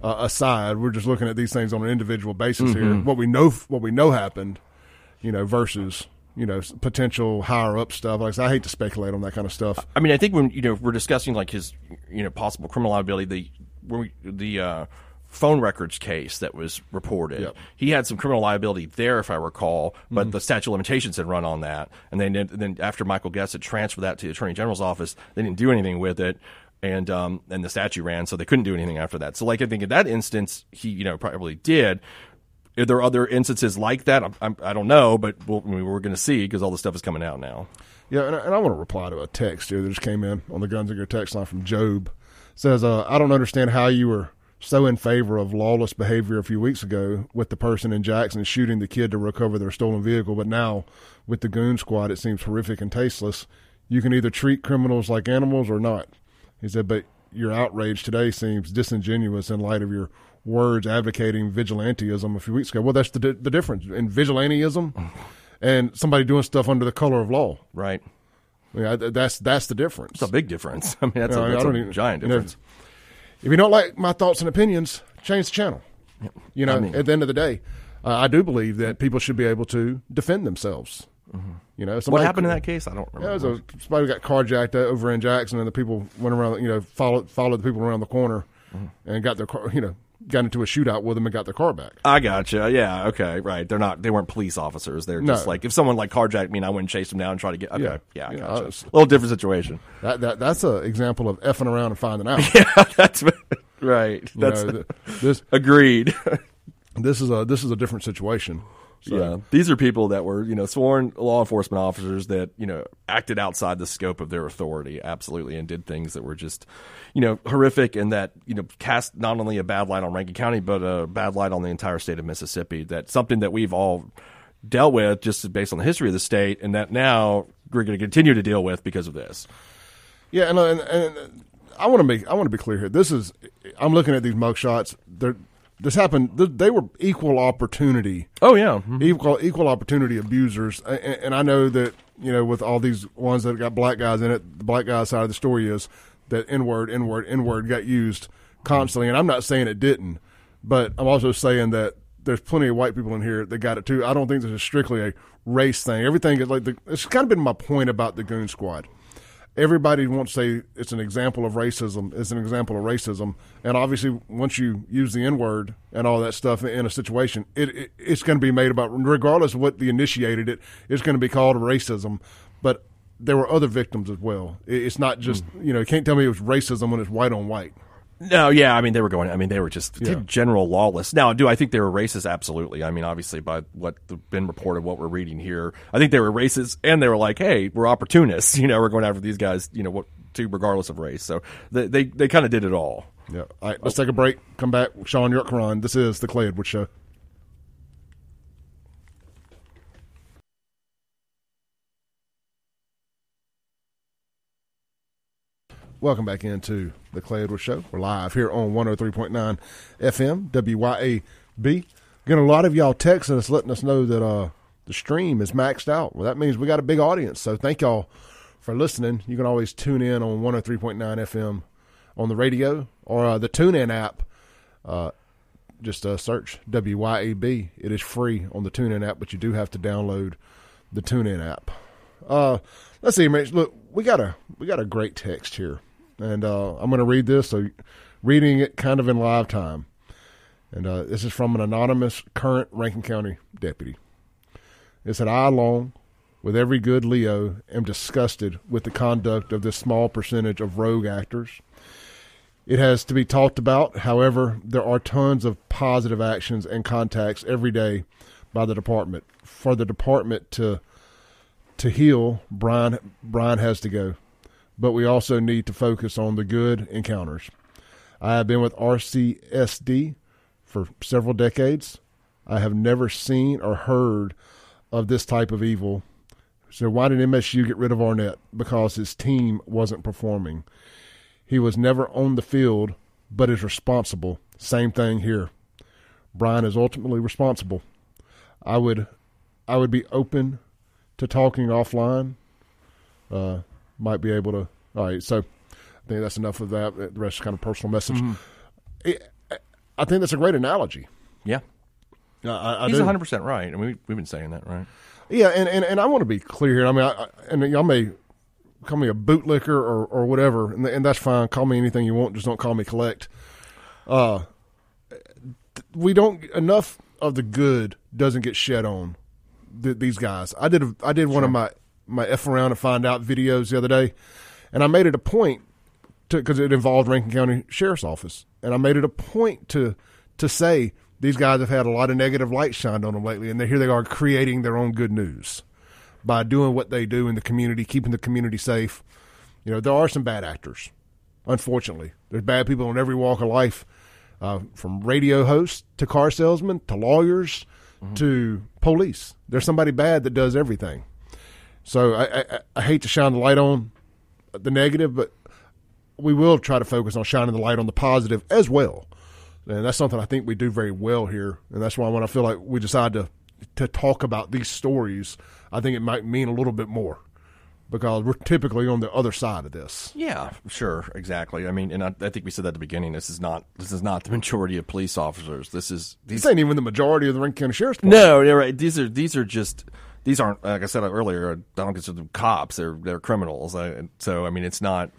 uh, aside, we're just looking at these things on an individual basis here. Mm-hmm. What we know, what we know happened, you know, versus you know potential higher up stuff. Like I, said, I hate to speculate on that kind of stuff. I mean, I think when you know we're discussing like his you know possible criminal liability, the when we, the uh, phone records case that was reported, Yep. he had some criminal liability there, if I recall, but the statute of limitations had run on that, and then then after Michael Guest had transferred that to the Attorney General's office, they didn't do anything with it. And um and the statute ran, so they couldn't do anything after that. So, like I think in that instance, he you know probably did. Are there other instances like that? I'm, I'm, I don't know, but we'll, we're going to see because all the stuff is coming out now. Yeah, and I, and I want to reply to a text here that just came in on the Guns and Gear text line from Job. Says, uh, I don't understand how you were so in favor of lawless behavior a few weeks ago with the person in Jackson shooting the kid to recover their stolen vehicle, but now with the goon squad, it seems horrific and tasteless. You can either treat criminals like animals or not. He said, but your outrage today seems disingenuous in light of your words advocating vigilantism a few weeks ago. Well, that's the di- the difference in vigilantism [LAUGHS] and somebody doing stuff under the color of law. Right? Yeah, that's that's the difference. It's a big difference. [LAUGHS] I mean, that's, Yeah, a, that's a even- giant you know, difference. If you don't like my thoughts and opinions, change the channel. You know, I mean- at the end of the day, uh, I do believe that people should be able to defend themselves. You know, what happened in that case? I don't Yeah, remember. was a, somebody got carjacked over in Jackson, and the people went around. You know, followed followed the people around the corner, and got their car. You know, got into a shootout with them and got their car back. I gotcha. Yeah. Okay. Right. They're not. They weren't police officers. They're just No. like if someone like carjacked me and I wouldn't chase them down and try to get. Okay. Yeah. Yeah. I Yeah, gotcha. I was- a little different situation. That that that's an example of effing around and finding out. [LAUGHS] Yeah. That's right. You That's know, this [LAUGHS] agreed. [LAUGHS] this is a this is a different situation. So, yeah. These are people that were you know sworn law enforcement officers that you know acted outside the scope of their authority, absolutely, and did things that were just you know horrific and that you know cast not only a bad light on Rankin County but a bad light on the entire state of Mississippi. That's something that we've all dealt with just based on the history of the state, and that now we're going to continue to deal with because of this. Yeah, and, and, and I want to make I want to be clear here. This is I'm looking at these mugshots. They're this happened. th- They were equal opportunity, Oh yeah, mm-hmm. equal equal opportunity abusers. And, and I know that you know with all these ones that got black guys in it, the black guy side of the story is that N word, N word, N word got used constantly. And I'm not saying it didn't, but I'm also saying that there's plenty of white people in here that got it too. I don't think this is strictly a race thing. Everything is like the, it's kind of been my point about the Goon Squad everybody wants to say it's an example of racism. It's an example of racism, and obviously, once you use the N word and all that stuff in a situation, it, it it's going to be made about regardless of what the initiated it. It's going to be called racism, but there were other victims as well. It, it's not just hmm. you know you can't tell me it was racism when it's white on white. No, yeah, I mean they were going. I mean they were just Yeah. general lawless. Now, do I think they were racist? Absolutely. I mean, obviously by what the, been reported, what we're reading here, I think they were racist, and they were like, "Hey, we're opportunists. [LAUGHS] You know, we're going after these guys. You know, what to regardless of race." So they they, they kind of did it all. Yeah. All right, let's take a break. Come back. Sean York. This is the Clay Edwards Show. Welcome back into the Clay Edwards Show. We're live here on 103.9 FM, WYAB. Getting a lot of y'all texting us, letting us know that uh, the stream is maxed out. Well, that means we got a big audience. So thank y'all for listening. You can always tune in on 103.9 FM on the radio or uh, the TuneIn app. Uh, just uh, search WYAB. It is free on the TuneIn app, but you do have to download the TuneIn app. Uh, let's see, Mitch. Look, we got a we got a great text here, and uh, I'm going to read this. So, reading it kind of in live time, and uh, this is from an anonymous current Rankin County deputy. It said, "I along with every good Leo am disgusted with the conduct of this small percentage of rogue actors." It has to be talked about. However, there are tons of positive actions and contacts every day by the department. For the department to to heal, Brian Brian has to go. But we also need to focus on the good encounters. I have been with RCSD for several decades. I have never seen or heard of this type of evil. So why did MSU get rid of Arnett? Because his team wasn't performing. He was never on the field, but is responsible. Same thing here. Brian is ultimately responsible. I would, I would be open to talking offline. Uh, might be able to. All right, so I think that's enough of that. The rest is kind of personal message. It- I think that's a great analogy. Yeah, I, I he's do. 100 percent right. I mean, we, we've been saying that, right? Yeah, and, and, and I want to be clear here. I mean, I, and y'all may call me a bootlicker or, or whatever, and, and that's fine. Call me anything you want, just don't call me collect. Uh, we don't enough of the good doesn't get shed on th- these guys. I did a, I did one of my my f around and find out videos the other day, and I made it a point to because it involved Rankin County Sheriff's Office, and I made it a point to to say these guys have had a lot of negative light shined on them lately, and here they are creating their own good news by doing what they do in the community, keeping the community safe. You know, there are some bad actors, unfortunately. There's bad people in every walk of life, uh, from radio hosts to car salesmen to lawyers to police. There's somebody bad that does everything. So I, I, I hate to shine the light on the negative, but we will try to focus on shining the light on the positive as well. And that's something I think we do very well here. And that's why when I feel like we decide to to talk about these stories, I think it might mean a little bit more because we're typically on the other side of this. Yeah, sure, exactly. I mean, and I, I think we said that at the beginning. This is not this is not the majority of police officers. This is these This ain't even the majority of the Rankin County Sheriff's Department. No, you're right. These are these are just these aren't like I said earlier. I don't consider them cops. They're they're criminals. I, so I mean, it's not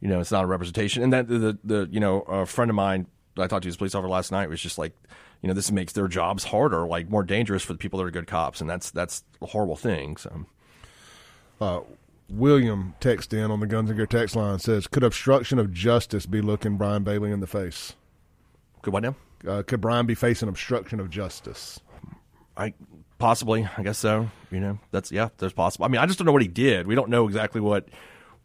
you know it's not a representation. And that the the you know a friend of mine I talked to, his police officer last night, was just like you know this makes their jobs harder, like more dangerous for the people that are good cops, and that's that's a horrible thing. So William text in on the Guns and Gear text line says, "Could obstruction of justice be looking Brian Bailey in the face? good one now. Uh, could Brian be facing obstruction of justice?" I possibly, I guess so. You know, that's yeah, there's possible. I mean, I just don't know what he did. We don't know exactly what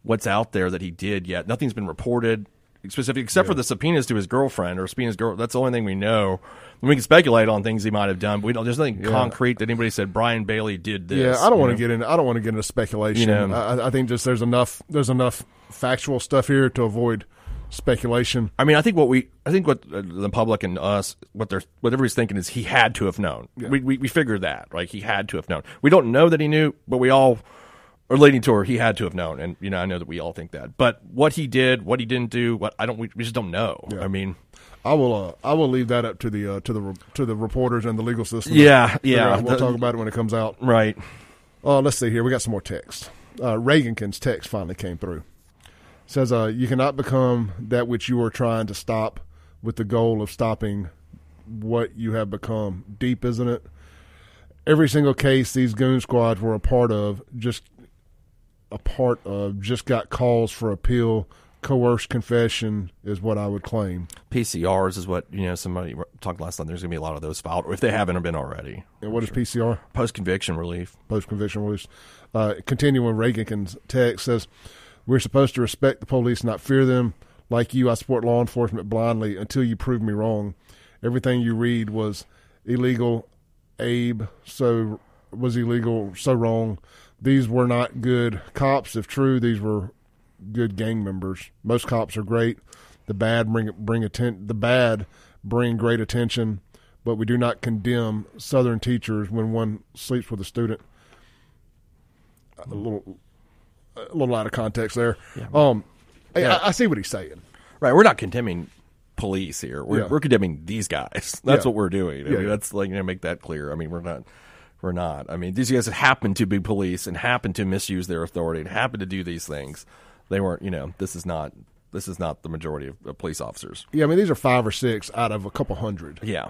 what's out there that he did yet. Nothing's been reported specific except for the subpoenas to his girlfriend or subpoenas girl. That's the only thing we know. We can speculate on things he might have done, but we don't. There's nothing concrete that anybody said Brian Bailey did this. Yeah, I don't want to get into. I don't want to get into speculation. You know. I, I think just there's enough. There's enough factual stuff here to avoid speculation. I mean, I think what we, I think what uh, the public and us, what they're, what everybody's thinking is he had to have known. We, we we figured that, like he had to have known. We don't know that he knew, but we all are leading toward he had to have known, and you know, I know that we all think that. But what he did, what he didn't do, what I don't, we, we just don't know. I mean, I will. Uh, I will leave that up to the uh, to the re- to the reporters and the legal system. Yeah, yeah. We'll The- talk about it when it comes out. right? Uh, let's see here. We got some more text. Uh, Reagankin's text finally came through. Says, uh, "You cannot become that which you are trying to stop with the goal of stopping what you have become." Deep, isn't it? Every single case these goon squads were a part of, just a part of, just got calls for appeal. Coerced confession is what I would claim. PCRs is what you know. Somebody talked last time. There's going to be a lot of those filed, or if they haven't been already. And what is PCR? Post conviction relief. post conviction release. Uh, continuing Reagan's text says, "We're supposed to respect the police, not fear them. Like you, I support law enforcement blindly until you prove me wrong. Everything you read was illegal. Abe so was illegal, so wrong. These were not good cops. If true, these were good gang members. Most cops are great. The bad bring bring atten- the bad bring great attention, but we do not condemn Southern teachers when one sleeps with a student. A little, a little out of context there. Um, I- Yeah. I, I see what he's saying. Right. We're not condemning police here. We're, Yeah. we're condemning these guys. [LAUGHS] That's Yeah. what we're doing. I Yeah, mean, yeah. that's like you know, make that clear. I mean, we're not. We're not. I mean, these guys that happen to be police and happen to misuse their authority and happen to do these things. They weren't. You know, this is not. This is not the majority of, of police officers. Yeah, I mean these are five or six out of a couple hundred. Yeah.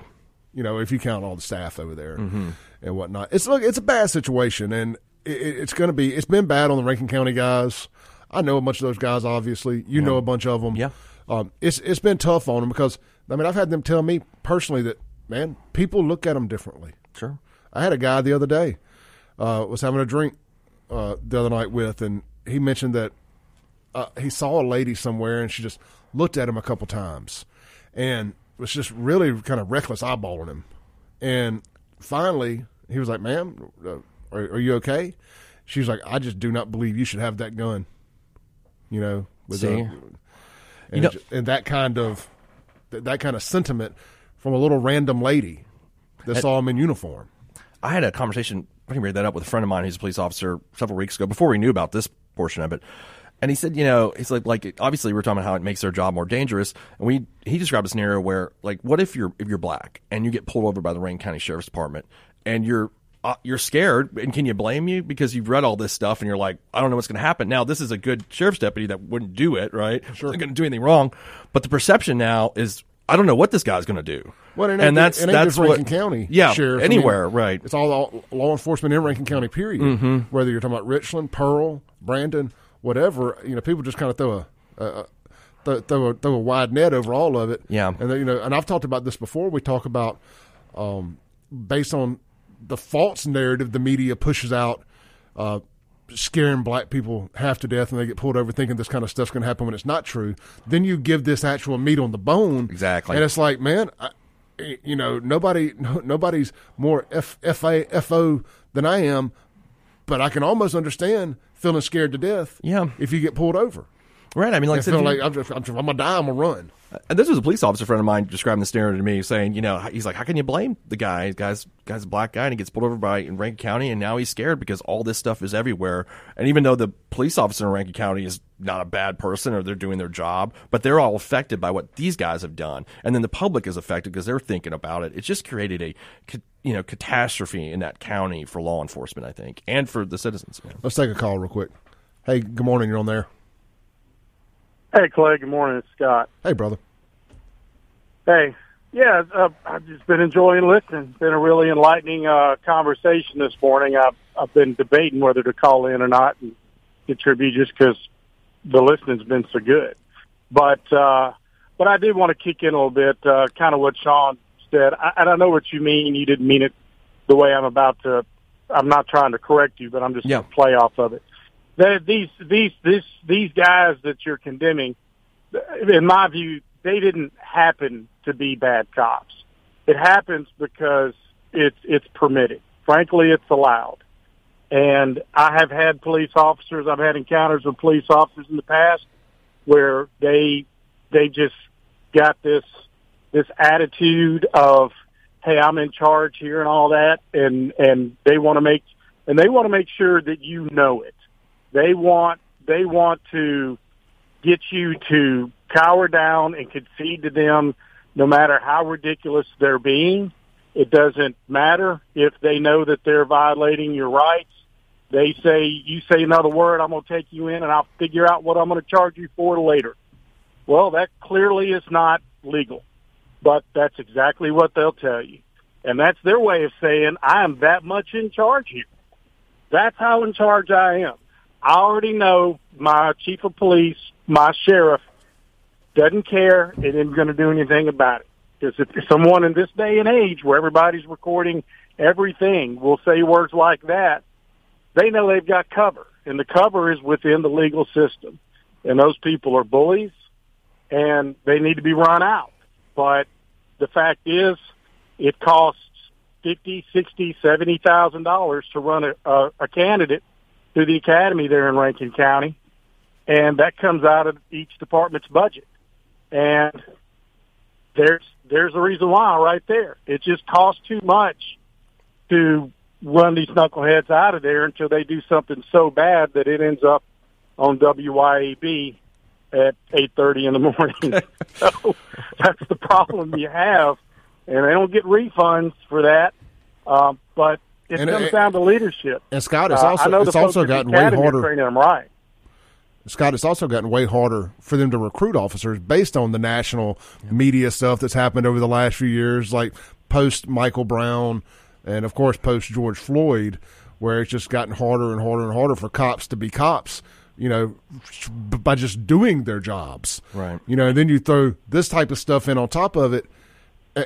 You know, if you count all the staff over there Mm-hmm. and whatnot, it's look, it's a bad situation, and it, it- it's going to be. It's been bad on the Rankin County guys. I know a bunch of those guys. Obviously, you know a bunch of them. Yeah. um, it's it's been tough on them because I mean I've had them tell me personally that man, people look at them differently. Sure. I had a guy the other day uh, was having a drink uh, the other night with, and he mentioned that uh, he saw a lady somewhere, and she just looked at him a couple times, and was just really kind of reckless eyeballing him. And finally, he was like, "Ma'am, uh, are, are you okay?" She was like, "I just do not believe you should have that gun." You know, with See? a- and, know- and that kind of that, that kind of sentiment from a little random lady that saw him in uniform. I had a conversation, I bring that up with a friend of mine who's a police officer several weeks ago before we knew about this portion of it. And he said, you know, he's like, like obviously we're talking about how it makes their job more dangerous. And we, he described a scenario where, like, what if you're if you're black and you get pulled over by the Rankin County Sheriff's Department and you're uh, you're scared and can you blame you because you've read all this stuff and you're like, I don't know what's going to happen. Now this is a good sheriff's deputy that wouldn't do it, right? Sure, not going to do anything wrong. But the perception now is, I don't know what this guy's going to do. Well, ain't, and that's that's just what Rankin County, yeah, sheriff. I mean, anywhere, right? It's all, all law enforcement in Rankin County. Period. Mm-hmm. Whether you're talking about Richland, Pearl, Brandon, whatever, you know, people just kind of throw a, a, throw, throw a throw a wide net over all of it. Yeah. and then, you know, and I've talked about this before. We talk about um, based on the false narrative the media pushes out. Uh, scaring black people half to death and they get pulled over thinking this kind of stuff's going to happen when it's not true then you give this actual meat on the bone Exactly. and it's like man I, you know nobody no, [LAUGHS] nobody's more F, fo than i am but i can almost understand feeling scared to death Yeah. if you get pulled over Right. I mean, like I and said, feeling if you- like I'm, just, I'm, just, I'm gonna die i'm gonna run And this was a police officer friend of mine describing the scenario to me, saying, you know, he's like, how can you blame the guy? Guy's guy's a black guy and he gets pulled over by in Rankin County, and now he's scared because all this stuff is everywhere. And even though the police officer in Rankin County is not a bad person or they're doing their job, but they're all affected by what these guys have done, and then the public is affected because they're thinking about it. It's just created a you know catastrophe in that county for law enforcement, I think, and for the citizens. Man. let's take a call real quick hey good morning you're on there Hey, Clay. Good morning. It's Scott. hey brother Hey. Yeah, uh, I've just been enjoying listening. It's been a really enlightening uh, conversation this morning. I've, I've been debating whether to call in or not and contribute just because the listening's been so good. But uh, but I did want to kick in a little bit, uh, kind of what Sean said. I, and I know what you mean. You didn't mean it the way I'm about to. I'm not trying to correct you, but I'm just Yeah. going to play off of it. These these this these guys that you're condemning, in my view, they didn't happen to be bad cops. It happens because it's it's permitted. Frankly, it's allowed. And I have had police officers. I've had encounters with police officers in the past where they they just got this this attitude of hey i'm in charge here and all that and and they want to make and they want to make sure that you know it they want they want to get you to cower down and concede to them no matter how ridiculous they're being it doesn't matter if they know that they're violating your rights they say you say another word i'm going to take you in and i'll figure out what i'm going to charge you for later well, that clearly is not legal, but that's exactly what they'll tell you. And that's their way of saying, I am that much in charge here. That's how in charge I am. I already know my chief of police, my sheriff, doesn't care and isn't going to do anything about it. Because if someone in this day and age where everybody's recording everything will say words like that, they know they've got cover. And the cover is within the legal system. And those people are bullies and they need to be run out. But the fact is, it costs fifty, sixty, seventy thousand dollars to run a, a, a candidate through the academy there in Rankin County, and that comes out of each department's budget. And there's there's a reason why right there. It just costs too much to run these knuckleheads out of there until they do something so bad that it ends up on WYAB at eight thirty in the [LAUGHS] morning. [LAUGHS] so that's the problem you have, and they don't get refunds for that. Um, but it And comes it- down to leadership. And Scott, it's Uh, also I know the it's also folks at the gotten way harder. Training them right. Scott, it's also gotten way harder for them to recruit officers based on the national media stuff that's happened over the last few years, like post Michael Brown and, of course, post George Floyd, where it's just gotten harder and harder and harder for cops to be cops, you know, by just doing their jobs. Right. You know, and then you throw this type of stuff in on top of it. uh,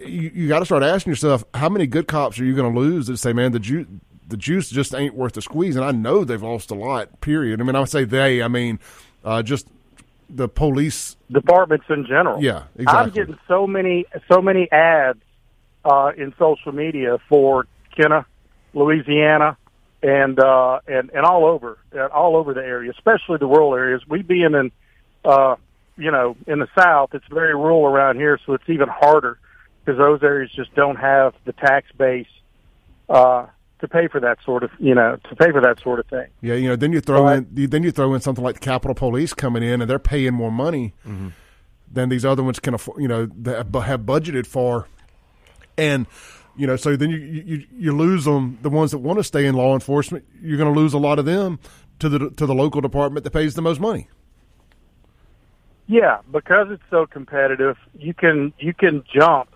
You, you got to start asking yourself, how many good cops are you going to lose that say, man, the juice, the juice just ain't worth the squeeze? And I know they've lost a lot. Period. I mean, I would say they. I mean, uh, just the police. departments in general. Yeah, exactly. I'm getting so many so many ads uh, in social media for Kenner, Louisiana, and uh, and and all over uh, all over the area, especially the rural areas. We being in uh, you know in the south, it's very rural around here, so it's even harder because those areas just don't have the tax base uh, to pay for that sort of you know to pay for that sort of thing. Yeah, you know, then you throw Right. in then you throw in something like the Capitol Police coming in, and they're paying more money than these other ones can afford. You know, that have budgeted for, and you know, so then you you, you lose them. The ones that want to stay in law enforcement, you're going to lose a lot of them to the to the local department that pays the most money. Yeah, because it's so competitive, you can you can jump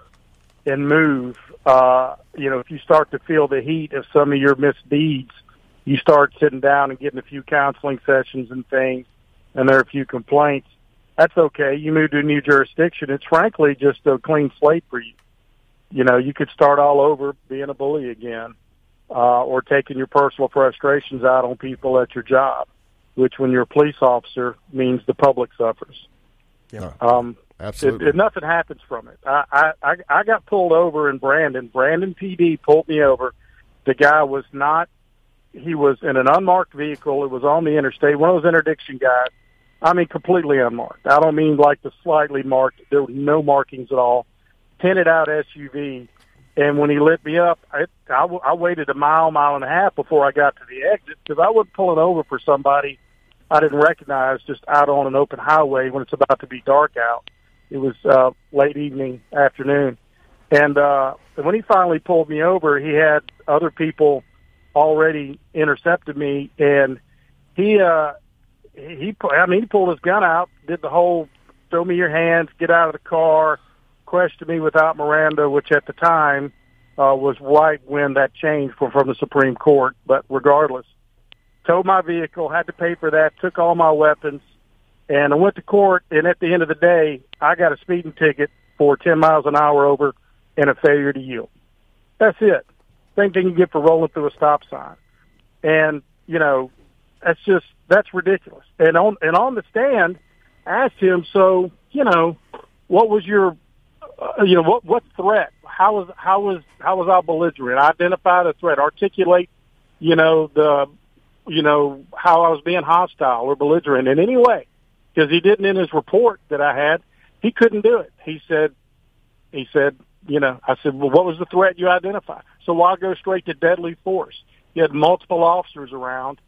and move. Uh, you know, if you start to feel the heat of some of your misdeeds, you start sitting down and getting a few counseling sessions and things, and there are a few complaints. That's okay. You move to a new jurisdiction. It's frankly just a clean slate for you. You know, you could start all over being a bully again, uh, or taking your personal frustrations out on people at your job, which when you're a police officer means the public suffers. Yeah, Um, absolutely. nothing happens from it. I, I I I got pulled over in Brandon. Brandon PD pulled me over. The guy was not. He was in an unmarked vehicle. It was on the interstate. One of those interdiction guys. I mean, completely unmarked. I don't mean like the slightly marked. There were no markings at all. Tinted out SUV. And when he lit me up, I, I, I waited a mile, mile and a half before I got to the exit because I wasn't pulling over for somebody I didn't recognize just out on an open highway when it's about to be dark out. It was uh, late evening, afternoon, and uh, when he finally pulled me over, he had other people already intercepted me, and he uh, he I mean he pulled his gun out, did the whole throw me your hands, get out of the car, questioned me without Miranda, which at the time uh, was right when that changed from from the Supreme Court. But regardless, towed my vehicle, had to pay for that, took all my weapons, and I went to court. And at the end of the day, I got a speeding ticket for 10 miles an hour over and a failure to yield. That's it. Same thing you get for rolling through a stop sign. And, you know, that's just, that's ridiculous. And on, and on the stand, I asked him, so, you know, what was your, uh, you know, what, what threat? How was, how was, how was I belligerent? Identify the threat, articulate, you know, the, you know, how I was being hostile or belligerent in any way. Because he didn't in his report that I had, he couldn't do it. He said, he said, you know, I said, well, what was the threat you identified? So why go straight to deadly force? You had multiple officers around.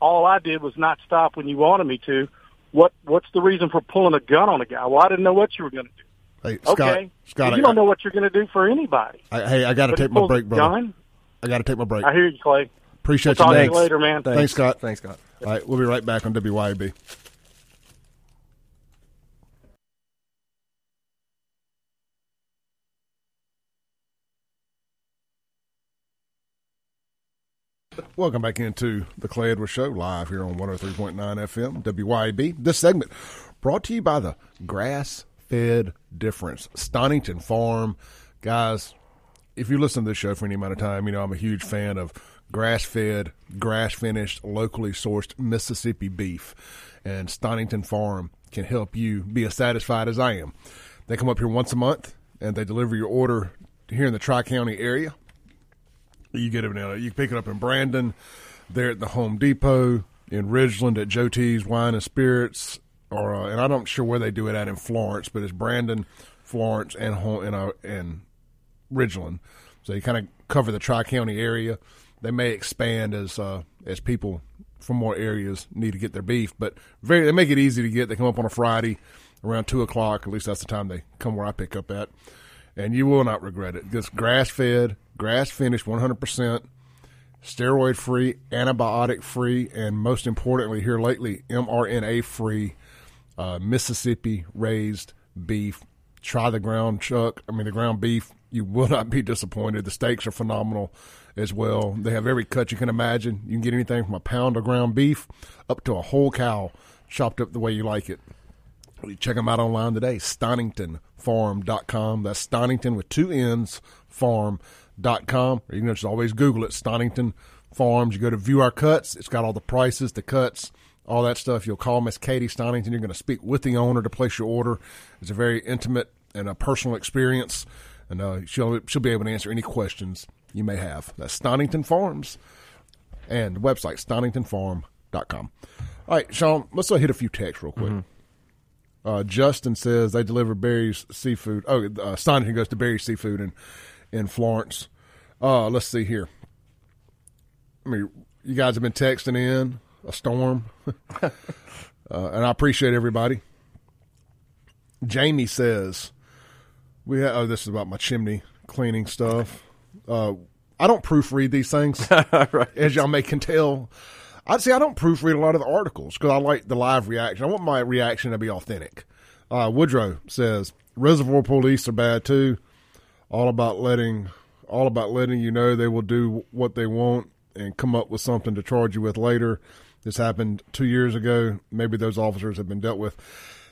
All I did was not stop when you wanted me to. What What's the reason for pulling a gun on a guy? Well, I didn't know what you were going to do. hey, Scott, okay, Scott, you I, don't know what you're going to do for anybody. I, hey, I got to take my break, a brother. gun. I got to take my break. I hear you, Clay. Appreciate Talk you, to Nate. you later, man. Thanks, thanks, Scott. Thanks, Scott. All right, we'll be right back on WYAB. Welcome back into the Clay Edwards Show live here on 103.9 FM WYAB. This segment brought to you by the Grass Fed Difference, Stonington Farm. Guys, if you listen to this show for any amount of time, you know I'm a huge fan of grass fed, grass finished, locally sourced Mississippi beef. And Stonington Farm can help you be as satisfied as I am. They come up here once a month and they deliver your order here in the Tri County area. You get it. You can pick it up in Brandon, there at the Home Depot, in Ridgeland at Joe T's Wine and Spirits, or uh, and I'm not sure where they do it at in Florence, but it's Brandon, Florence, and home and uh, and Ridgeland. So you kind of cover the Tri County area. They may expand as uh, as people from more areas need to get their beef. But very, they make it easy to get. They come up on a Friday around two o'clock. At least that's the time they come where I pick up at, and you will not regret it. It's grass fed, grass finished, one hundred percent, steroid free, antibiotic free, and most importantly, here lately, mRNA free, uh, Mississippi raised beef. Try the ground chuck. I mean, the ground beef. You will not be disappointed. The steaks are phenomenal as well. They have every cut you can imagine. You can get anything from a pound of ground beef up to a whole cow chopped up the way you like it. Check them out online today, stoningtonfarm.com. That's Stonington with two N's, farm.com. Dot com or you can just always Google it, Stonington Farms. You go to view our cuts. It's got all the prices, the cuts, all that stuff. You'll call Miss Katie Stonington. You're going to speak with the owner to place your order. It's a very intimate and a personal experience, and uh, she'll she'll be able to answer any questions you may have. That's Stonington Farms, and the website stoningtonfarm.com. All right, Sean, let's uh, hit a few texts real quick. Uh, Justin says they deliver Barry's seafood. Oh, uh, Stonington goes to Barry's seafood in in Florence. Uh, let's see here. I mean, you guys have been texting in a storm, [LAUGHS] uh, and I appreciate everybody. Jamie says we ha- oh this is about my chimney cleaning stuff. Uh, I don't proofread these things, [LAUGHS] as y'all may can tell. I'd say I don't proofread a lot of the articles because I like the live reaction. I want my reaction to be authentic. Uh, Woodrow says reservoir police are bad too. All about letting, all about letting you know they will do what they want and come up with something to charge you with later. This happened two years ago. Maybe those officers have been dealt with.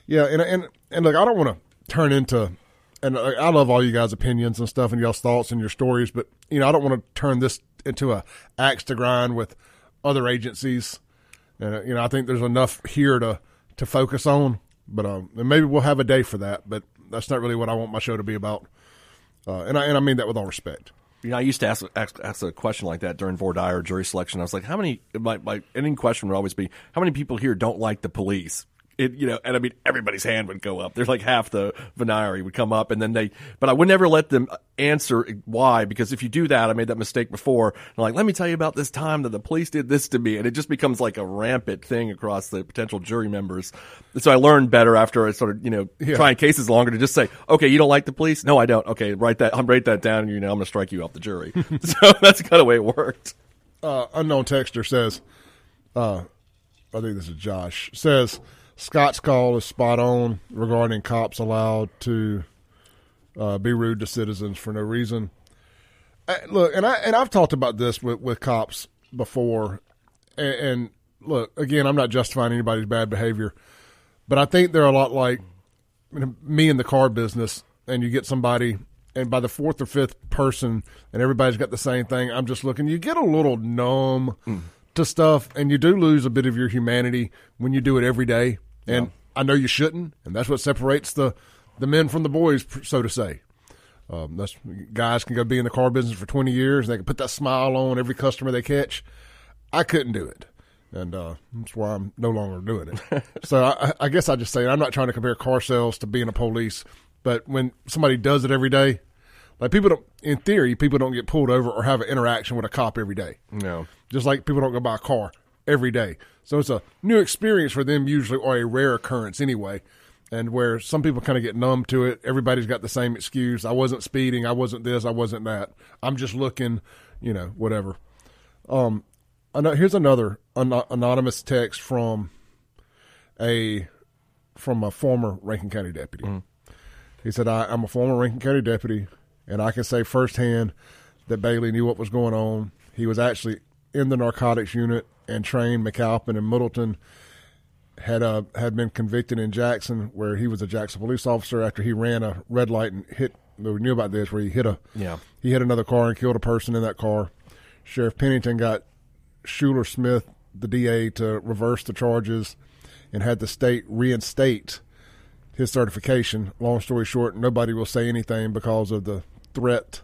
Yeah, and and and look, I don't want to turn into, and I love all you guys' opinions and stuff and y'all's thoughts and your stories, but you know I don't want to turn this into a axe to grind with other agencies. And you know I think there's enough here to to focus on, but um, and maybe we'll have a day for that. But that's not really what I want my show to be about. Uh, and I and I mean that with all respect. You know, I used to ask, ask ask a question like that during voir dire jury selection. I was like, how many? My, my any question would always be, how many people here don't like the police? It, you know, and I mean, everybody's hand would go up. There's like half the venire would come up, and then they. But I would never let them answer why, because if you do that, I made that mistake before. And like, let me tell you about this time that the police did this to me, and it just becomes like a rampant thing across the potential jury members. So I learned better after I started, you know, trying cases longer to just say, okay, you don't like the police? No, I don't. Okay, write that. I'm write that down. And, you know, I'm going to strike you off the jury. [LAUGHS] [LAUGHS] so that's kind of the way it worked. uh, unknown texter says, uh, I think this is Josh, says Scott's call is spot on regarding cops allowed to uh, be rude to citizens for no reason. Uh, look, and I and I've talked about this with, with cops before, and, and look again, I'm not justifying anybody's bad behavior, but I think they're a lot like me in the car business, and you get somebody, and by the fourth or fifth person, and everybody's got the same thing. I'm just looking. You get a little numb to stuff, and you do lose a bit of your humanity when you do it every day. And I know you shouldn't, and that's what separates the the men from the boys, so to say. Um, that's guys can go be in the car business for 20 years. And they can put that smile on every customer they catch. I couldn't do it, and uh, that's why I'm no longer doing it. [LAUGHS] so I, I guess I just say I'm not trying to compare car sales to being a police, but when somebody does it every day, like people don't, in theory, people don't get pulled over or have an interaction with a cop every day. No. Just like people don't go buy a car every day. So it's a new experience for them, usually, or a rare occurrence anyway. And where some people kind of get numb to it, everybody's got the same excuse. I wasn't speeding. I wasn't this. I wasn't that. I'm just looking, you know, whatever. Um, here's another an- anonymous text from a from a former Rankin County deputy. He said, I, "I'm a former Rankin County deputy, and I can say firsthand that Bailey knew what was going on. He was actually in the narcotics unit and trained McAlpin and Middleton. Had uh, had been convicted in Jackson, where he was a Jackson police officer after he ran a red light and hit. We knew about this, where he hit a Yeah. he hit another car and killed a person in that car. Sheriff Pennington got Shuler Smith, the DA, to reverse the charges and had the state reinstate his certification. Long story short, nobody will say anything because of the threat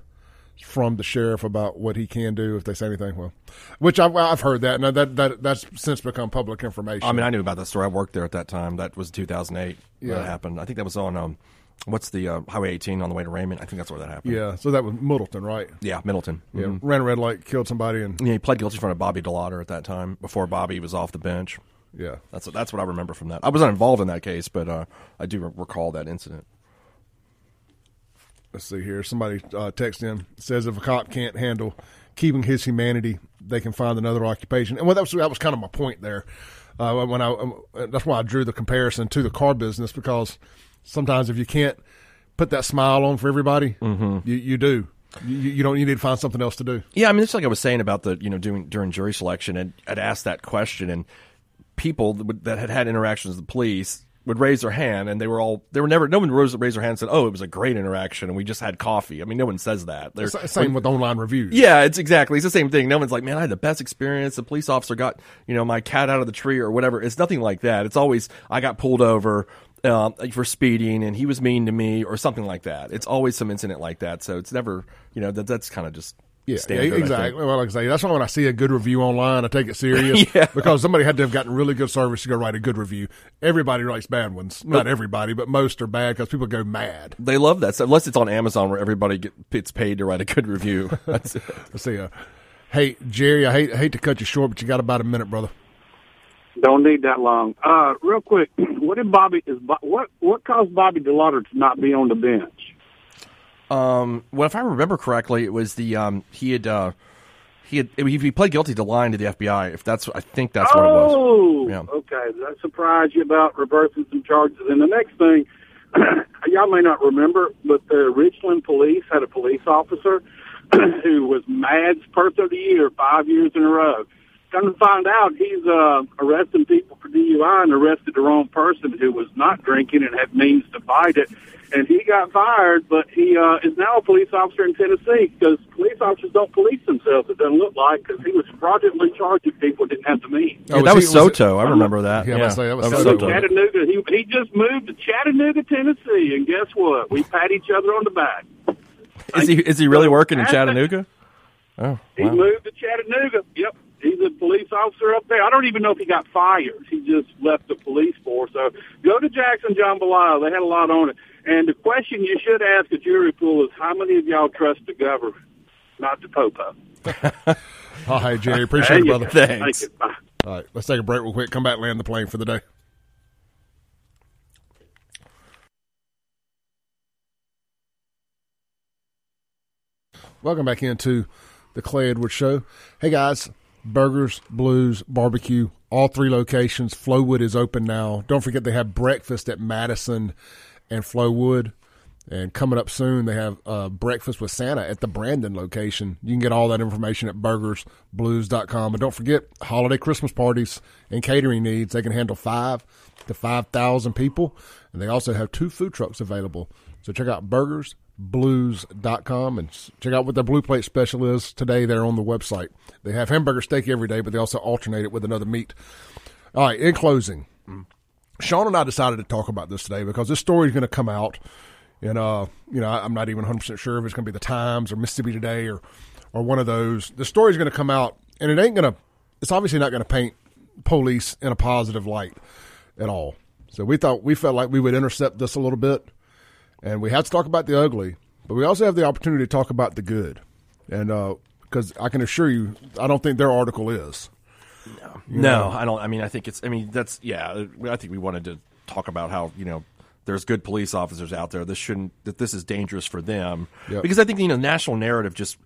from the sheriff about what he can do if they say anything. Well, which I've, I've heard that, and that, that that's since become public information. I mean, I knew about that story. I worked there at that time. That was 2008 Yeah. that happened. I think that was on um, What's the uh, Highway 18 on the way to Raymond? I think that's where that happened. Yeah, so that was Middleton, right? Yeah, Middleton. Yeah, Mhm. ran a red light, killed somebody, and Yeah, he pled guilty in front of Bobby DeLaughter at that time before Bobby was off the bench. yeah. That's that's what I remember from that. I was not involved in that case, but uh, I do re- recall that incident. Let's see here. Somebody uh, text in says if a cop can't handle keeping his humanity, they can find another occupation. And well, that was that was kind of my point there. Uh, when I um, that's why I drew the comparison to the car business because sometimes if you can't put that smile on for everybody, you you do. You, you don't. You need to find something else to do. Yeah, I mean, it's like I was saying about the you know doing during jury selection, and I'd asked that question, and people that, that had had interactions with the police would raise their hand, and they were all they were never no one rose raised their hand and said, "Oh, it was a great interaction, and we just had coffee." I mean, no one says that. They're, Same with online reviews. Yeah, it's exactly it's the same thing. No one's like, man, I had the best experience. The police officer got you know my cat out of the tree or whatever. It's nothing like that. It's always I got pulled over um, for speeding and he was mean to me or something like that. It's always some incident like that. So it's never you know that that's kind of just Yeah, standard, yeah, exactly. Well, like I say, that's why when I see a good review online, I take it serious [LAUGHS] Yeah. because somebody had to have gotten really good service to go write a good review. Everybody writes bad ones. Not everybody, but most are bad because people go mad. They love that stuff, unless it's on Amazon where everybody gets paid to write a good review. [LAUGHS] That's it. Let's see. Uh, hey, Jerry, I hate I hate to cut you short, but you got about a minute, brother. Don't need that long. Uh, real quick, [CLEARS THROAT] what did Bobby is what what caused Bobby DeLaughter to not be on the bench? Um, well, if I remember correctly, it was the um, he had uh, he had he pled guilty to lying to the FBI. If that's I think that's what it was. oh, Yeah. okay. That surprised you about reversing some charges? And the next thing, [CLEARS THROAT] y'all may not remember, but the Richland police had a police officer [CLEARS THROAT] who was MADD's Person of the Year five years in a row. Come to find out, he's uh, arresting people for DUI and arrested the wrong person who was not drinking and had means to fight it. And he got fired, but he uh, is now a police officer in Tennessee because police officers don't police themselves. It doesn't look like because he was fraudulently charging people didn't have the means. Yeah, Oh, that was was, he- was it- Soto. I remember that. Yeah, Yeah, was gonna say, that was So Soto. Chattanooga, he he just moved to Chattanooga, Tennessee, and guess what? We pat each other on the back. Is he is he really working in Chattanooga? Oh, He moved to Chattanooga. Yep, he's a police officer up there. I don't even know if he got fired. He just left the police force. So go to Jackson Jambalaya. They had a lot on it. And the question you should ask a jury pool is, how many of y'all trust the government, not the popo? Oh, hey, Jerry, appreciate it, brother. go. Thanks. Thank. Bye. All right, let's take a break real quick. Come back, and land the plane for the day. Welcome back into the Clay Edwards Show. Hey guys, burgers, blues, barbecue, all three locations. Flowwood is open now. Don't forget they have breakfast at Madison and Flowwood. And coming up soon, they have uh, breakfast with Santa at the Brandon location. You can get all that information at burgersblues.com. And don't forget, holiday Christmas parties and catering needs. They can handle five to 5,000 people. And they also have two food trucks available. So check out burgersblues.com and check out what their blue plate special is today there on the website. They have hamburger steak every day, but they also alternate it with another meat. All right, in closing, Sean and I decided to talk about this today because this story is going to come out, and uh, you know, I'm not even 100 percent sure if it's going to be the Times or Mississippi Today or or one of those. The story is going to come out, and it ain't going to. It's obviously not going to paint police in a positive light at all. So we thought we felt like we would intercept this a little bit, and we have to talk about the ugly, but we also have the opportunity to talk about the good, and uh, because I can assure you, I don't think their article is. No, I don't. I mean, I think it's. I mean, that's yeah. I think we wanted to talk about how you know there's good police officers out there. This shouldn't. That this is dangerous for them Yep. because I think you know national narrative just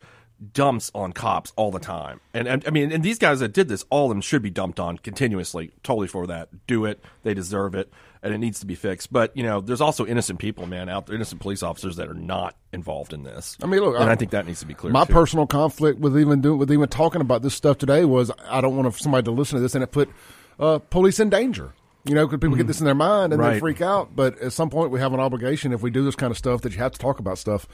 dumps on cops all the time. And, and I mean, and these guys that did this, all of them should be dumped on continuously. Totally for that. Do it. They deserve it, and it needs to be fixed. But you know, there's also innocent people, man, out there, innocent police officers that are not involved in this. I mean, look, and I- I, think that needs to be clear. My too. personal conflict with even doing with even talking about this stuff today was I don't want somebody to listen to this and it put uh, police in danger. You know, because people get this in their mind and they freak out. But at some point, we have an obligation if we do this kind of stuff that you have to talk about stuff.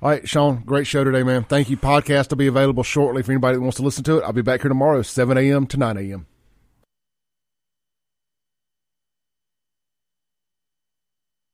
All right, Sean, great show today, man. Thank you. Podcast will be available shortly for anybody that wants to listen to it. I'll be back here tomorrow, seven a.m. to nine a.m.